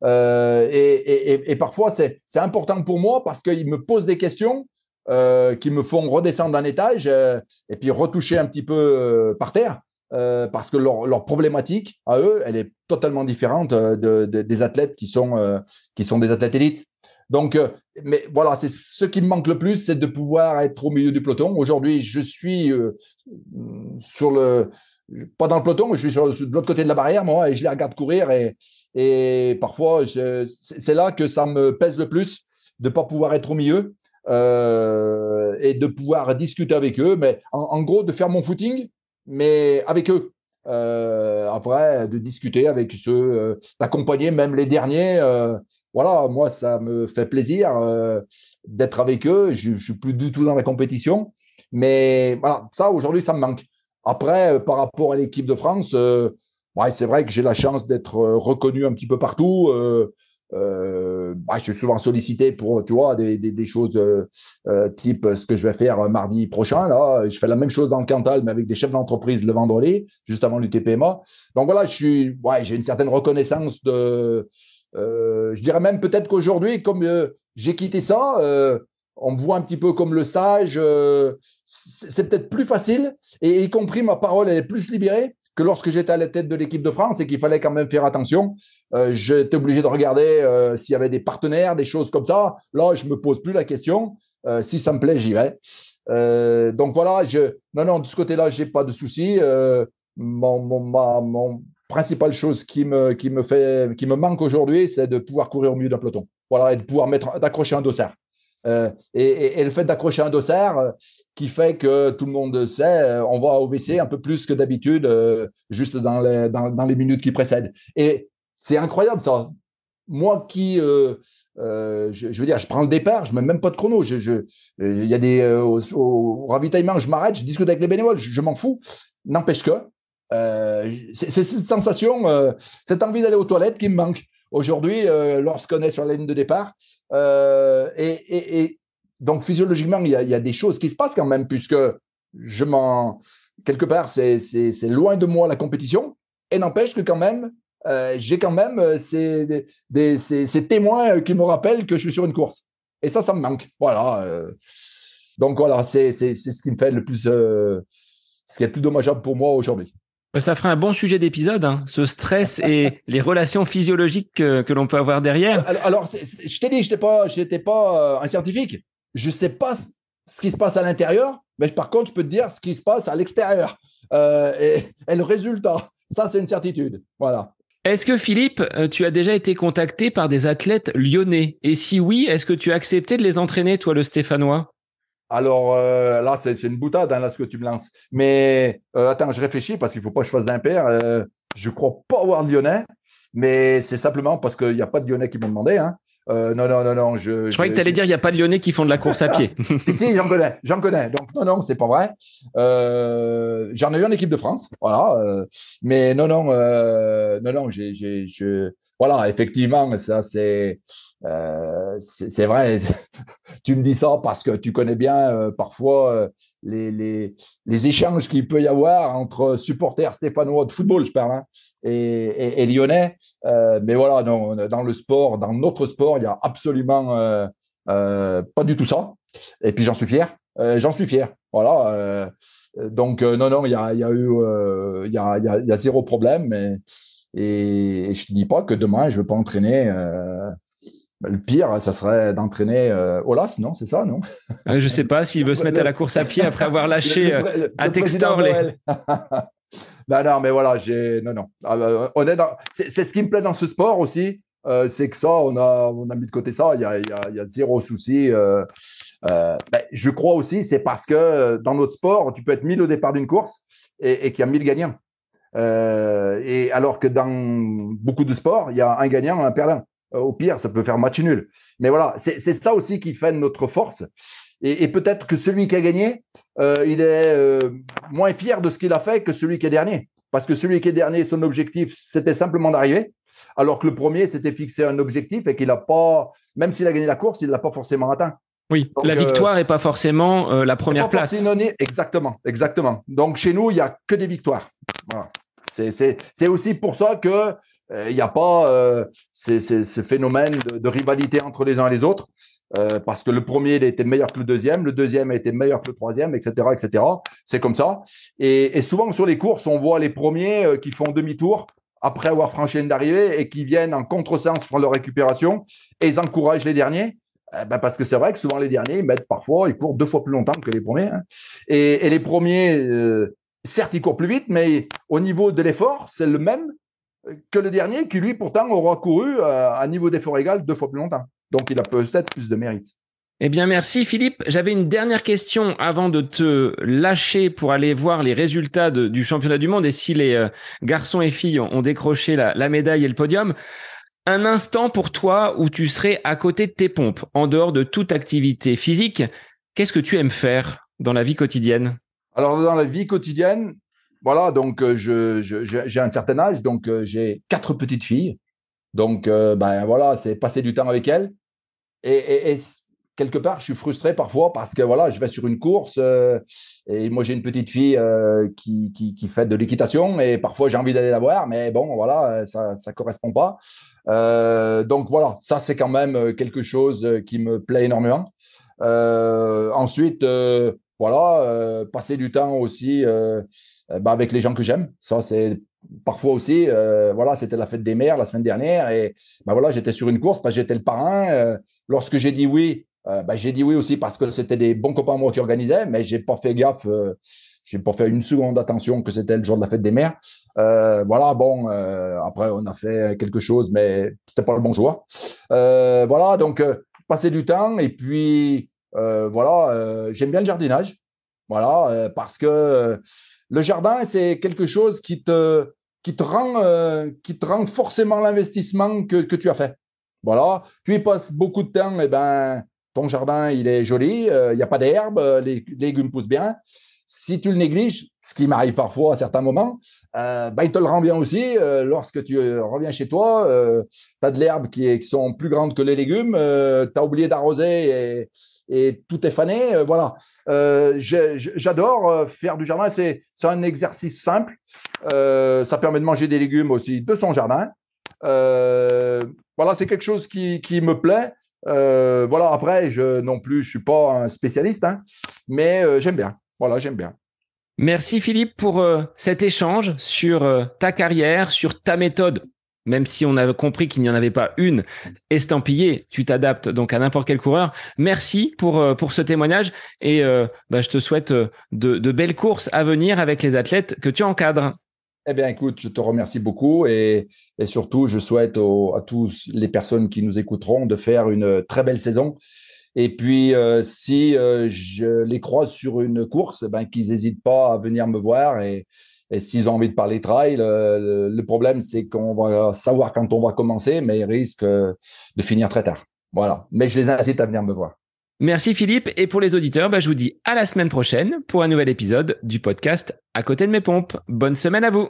Euh, et, et, parfois, c'est important pour moi parce qu'il me pose des questions euh, qui me font redescendre d'un étage euh, et puis retoucher un petit peu par terre. parce que leur, problématique à eux, elle est totalement différente des athlètes qui sont, qui sont des athlètes élites. Donc, mais voilà, c'est ce qui me manque le plus, c'est de pouvoir être au milieu du peloton. Aujourd'hui, je suis sur le, pas dans le peloton, je suis sur, de l'autre côté de la barrière, moi, et je les regarde courir. Et, parfois, c'est là que ça me pèse le plus de ne pas pouvoir être au milieu euh, et de pouvoir discuter avec eux. Mais en, gros, de faire mon footing, mais avec eux. Euh, après, de discuter avec ceux, euh, d'accompagner même les derniers. voilà, moi, ça me fait plaisir d'être avec eux. Je ne suis plus du tout dans la compétition. Mais voilà, ça, aujourd'hui, ça me manque. Après, euh, par rapport à l'équipe de France, euh, ouais, c'est vrai que j'ai la chance d'être euh, reconnu un petit peu partout. Je suis souvent sollicité pour, tu vois, des, des, choses type ce que je vais faire mardi prochain. Là, je fais la même chose dans le Cantal, mais avec des chefs d'entreprise le vendredi, juste avant l'UTPMA. Donc voilà, je suis, ouais, j'ai une certaine reconnaissance de. je dirais même peut-être qu'aujourd'hui, comme j'ai quitté ça, on me voit un petit peu comme le sage. Euh, c'est peut-être plus facile, et y compris ma parole est plus libérée que lorsque j'étais à la tête de l'équipe de France et qu'il fallait quand même faire attention. Euh, j'étais obligé de regarder euh, s'il y avait des partenaires, des choses comme ça. Là, je me pose plus la question. si ça me plaît, j'y vais. donc voilà, je, non, non, de ce côté-là, j'ai pas de souci. mon, mon, mon principale chose qui me, qui me fait, qui me manque aujourd'hui, c'est de pouvoir courir au milieu d'un peloton. Voilà, et de pouvoir mettre, d'accrocher un dossard. Euh, et, le fait d'accrocher un dossard euh, qui fait que tout le monde sait, euh, on va au WC un peu plus que d'habitude, juste dans les, minutes qui précèdent. Et c'est incroyable ça. Moi qui, je, veux dire, je prends le départ, je mets même pas de chrono. Il je, y a des au, ravitaillement, je m'arrête, je discute avec les bénévoles, je, m'en fous. N'empêche que c'est cette sensation, cette envie d'aller aux toilettes qui me manque aujourd'hui lorsqu'on est sur la ligne de départ. Euh, et, donc, physiologiquement, il y, a, des choses qui se passent quand même, puisque je m'en. Quelque part, c'est loin de moi la compétition. Et n'empêche que quand même, euh, j'ai quand même euh, ces, ces, témoins qui me rappellent que je suis sur une course. Et ça, ça me manque. Voilà. donc voilà, c'est ce qui me fait le plus, ce qui est le plus dommageable pour moi aujourd'hui. Bah, ça ferait un bon sujet d'épisode, hein, ce stress et *laughs* les relations physiologiques que, l'on peut avoir derrière. Alors, je t'ai dit, je n'étais pas, pas euh, un scientifique. Je ne sais pas ce qui se passe à l'intérieur, mais par contre, je peux te dire ce qui se passe à l'extérieur. Euh, et, le résultat, ça, c'est une certitude. Voilà. Est-ce que Philippe, euh, tu as déjà été contacté par des athlètes lyonnais? Et si oui, est-ce que tu as accepté de les entraîner, toi, le Stéphanois? Alors euh, là, c'est une boutade, hein, là, ce que tu me lances. Mais euh, attends, je réfléchis parce qu'il ne faut pas que je fasse d'impair. Euh, je ne crois pas avoir de Lyonnais, mais c'est simplement parce qu'il n'y a pas de Lyonnais qui m'ont demandé. Hein. non, non, non, non. Je, je croyais que tu allais dire qu'il n'y a pas de Lyonnais qui font de la course à pied. *laughs* si, si, j'en connais, j'en connais. Donc, non, non, c'est pas vrai. j'en ai eu en équipe de France, voilà. mais non, non, non, non, j'ai, je, voilà, effectivement, ça, c'est, euh, c'est vrai, *laughs* tu me dis ça parce que tu connais bien euh, parfois euh, les, les, les, échanges qu'il peut y avoir entre supporters stéphanois de football, je parle, hein, et, et, lyonnais. mais voilà, non, dans le sport, dans notre sport, il y a absolument pas du tout ça. Et puis j'en suis fier. j'en suis fier. Voilà. donc non, non, il y a, y a eu, il y a, y, a, y a zéro problème. Mais, et, je te dis pas que demain je ne vais pas entraîner le pire, ça serait d'entraîner euh, Olas, non? C'est ça, non? Je ne sais pas s'il veut se *laughs* mettre à la course à pied après avoir lâché euh, à Textor les. *laughs* non, non, mais voilà, j'ai. Non, non. Ah, bah, c'est, ce qui me plaît dans ce sport aussi, euh, c'est que ça, on a, on a mis de côté ça, il y a, il y a, zéro souci. Ben, je crois aussi, c'est parce que dans notre sport, tu peux être 1000 au départ d'une course et, et qu'il y a 1000 gagnants. et alors que dans beaucoup de sports, il y a un gagnant, un perdant. Euh, au pire, ça peut faire match nul. Mais voilà, c'est ça aussi qui fait notre force. Et, peut-être que celui qui a gagné, euh, il est euh, moins fier de ce qu'il a fait que celui qui est dernier. Parce que celui qui est dernier, son objectif, c'était simplement d'arriver. Alors que le premier s'était fixé un objectif et qu'il n'a pas, même s'il a gagné la course, il ne l'a pas forcément atteint. Oui, la victoire n'est pas forcément la première place. Exactement, exactement. Donc chez nous, il n'y a que des victoires. C'est aussi pour ça que il euh, n'y a pas euh, ce phénomène de, rivalité entre les uns et les autres. Euh, parce que le premier il était meilleur que le deuxième, le deuxième a été meilleur que le troisième, etc., etc. C'est comme ça. Et, et, souvent sur les courses, on voit les premiers qui font demi-tour après avoir franchi une d'arrivée et qui viennent en contresens pour leur récupération et ils encouragent les derniers. Eh ben parce que c'est vrai que souvent les derniers, ils mettent parfois, ils courent deux fois plus longtemps que les premiers. Hein. Et, et, les premiers, euh, certes, ils courent plus vite, mais au niveau de l'effort, c'est le même que le dernier qui, lui, pourtant, aura couru à un niveau d'effort égal deux fois plus longtemps. Donc, il a peut-être plus de mérite. Eh bien, merci Philippe. J'avais une dernière question avant de te lâcher pour aller voir les résultats du championnat du monde et si les euh, garçons et filles ont, décroché la, la, médaille et le podium. Un instant pour toi où tu serais à côté de tes pompes, en dehors de toute activité physique. Qu'est-ce que tu aimes faire dans la vie quotidienne? Alors, dans la vie quotidienne, voilà, donc euh, j'ai un certain âge, donc euh, j'ai quatre petites filles. Donc, euh, ben voilà, c'est passer du temps avec elles. Et, quelque part, je suis frustré parfois parce que voilà, je vais sur une course et moi j'ai une petite fille qui, qui, qui, fait de l'équitation et parfois j'ai envie d'aller la voir, mais bon, voilà, ça ne correspond pas. donc voilà, ça c'est quand même quelque chose qui me plaît énormément. ensuite, voilà, passer du temps aussi bah, avec les gens que j'aime. Ça, c'est parfois aussi, euh, voilà, c'était la fête des mères la semaine dernière et bah, voilà, j'étais sur une course parce que j'étais le parrain. Euh, lorsque j'ai dit oui, bah, j'ai dit oui aussi parce que c'était des bons copains moi qui organisaient, mais j'ai pas fait gaffe, j'ai pas fait une seconde attention que c'était le jour de la fête des mères. voilà, bon, après on a fait quelque chose, mais c'était pas le bon jour. voilà, donc passer du temps et puis voilà, j'aime bien le jardinage. Voilà, parce que le jardin, c'est quelque chose qui te, rend, euh, qui te rend forcément l'investissement que, tu as fait. Voilà, tu y passes beaucoup de temps, et eh ben, ton jardin, il est joli, il euh, n'y a pas d'herbe, les légumes poussent bien. Si tu le négliges, ce qui m'arrive parfois à certains moments, euh, ben, il te le rend bien aussi. lorsque tu reviens chez toi, tu as de l'herbe qui, qui, sont plus grandes que les légumes, tu as oublié d'arroser et, et tout est fané. Euh, voilà. Euh, j'adore euh, faire du jardin. C'est un exercice simple. ça permet de manger des légumes aussi de son jardin. voilà, c'est quelque chose qui, qui me plaît. voilà. Après, je non plus, je suis pas un spécialiste, hein, mais j'aime bien. Voilà, j'aime bien. Merci Philippe pour cet échange sur ta carrière, sur ta méthode même si on a compris qu'il n'y en avait pas une estampillée, tu t'adaptes donc à n'importe quel coureur. Merci pour, euh, pour ce témoignage et euh, bah, je te souhaite euh, de, belles courses à venir avec les athlètes que tu encadres. Eh bien, écoute, je te remercie beaucoup et, surtout, je souhaite à tous les personnes qui nous écouteront de faire une très belle saison. Et puis, si je les croise sur une course, eh ben, qu'ils n'hésitent pas à venir me voir et, et s'ils ont envie de parler trail, le, problème, c'est qu'on va savoir quand on va commencer, mais ils risquent de finir très tard. Voilà. Mais je les incite à venir me voir. Merci Philippe. Et pour les auditeurs, bah, je vous dis à la semaine prochaine pour un nouvel épisode du podcast À côté de mes pompes. Bonne semaine à vous.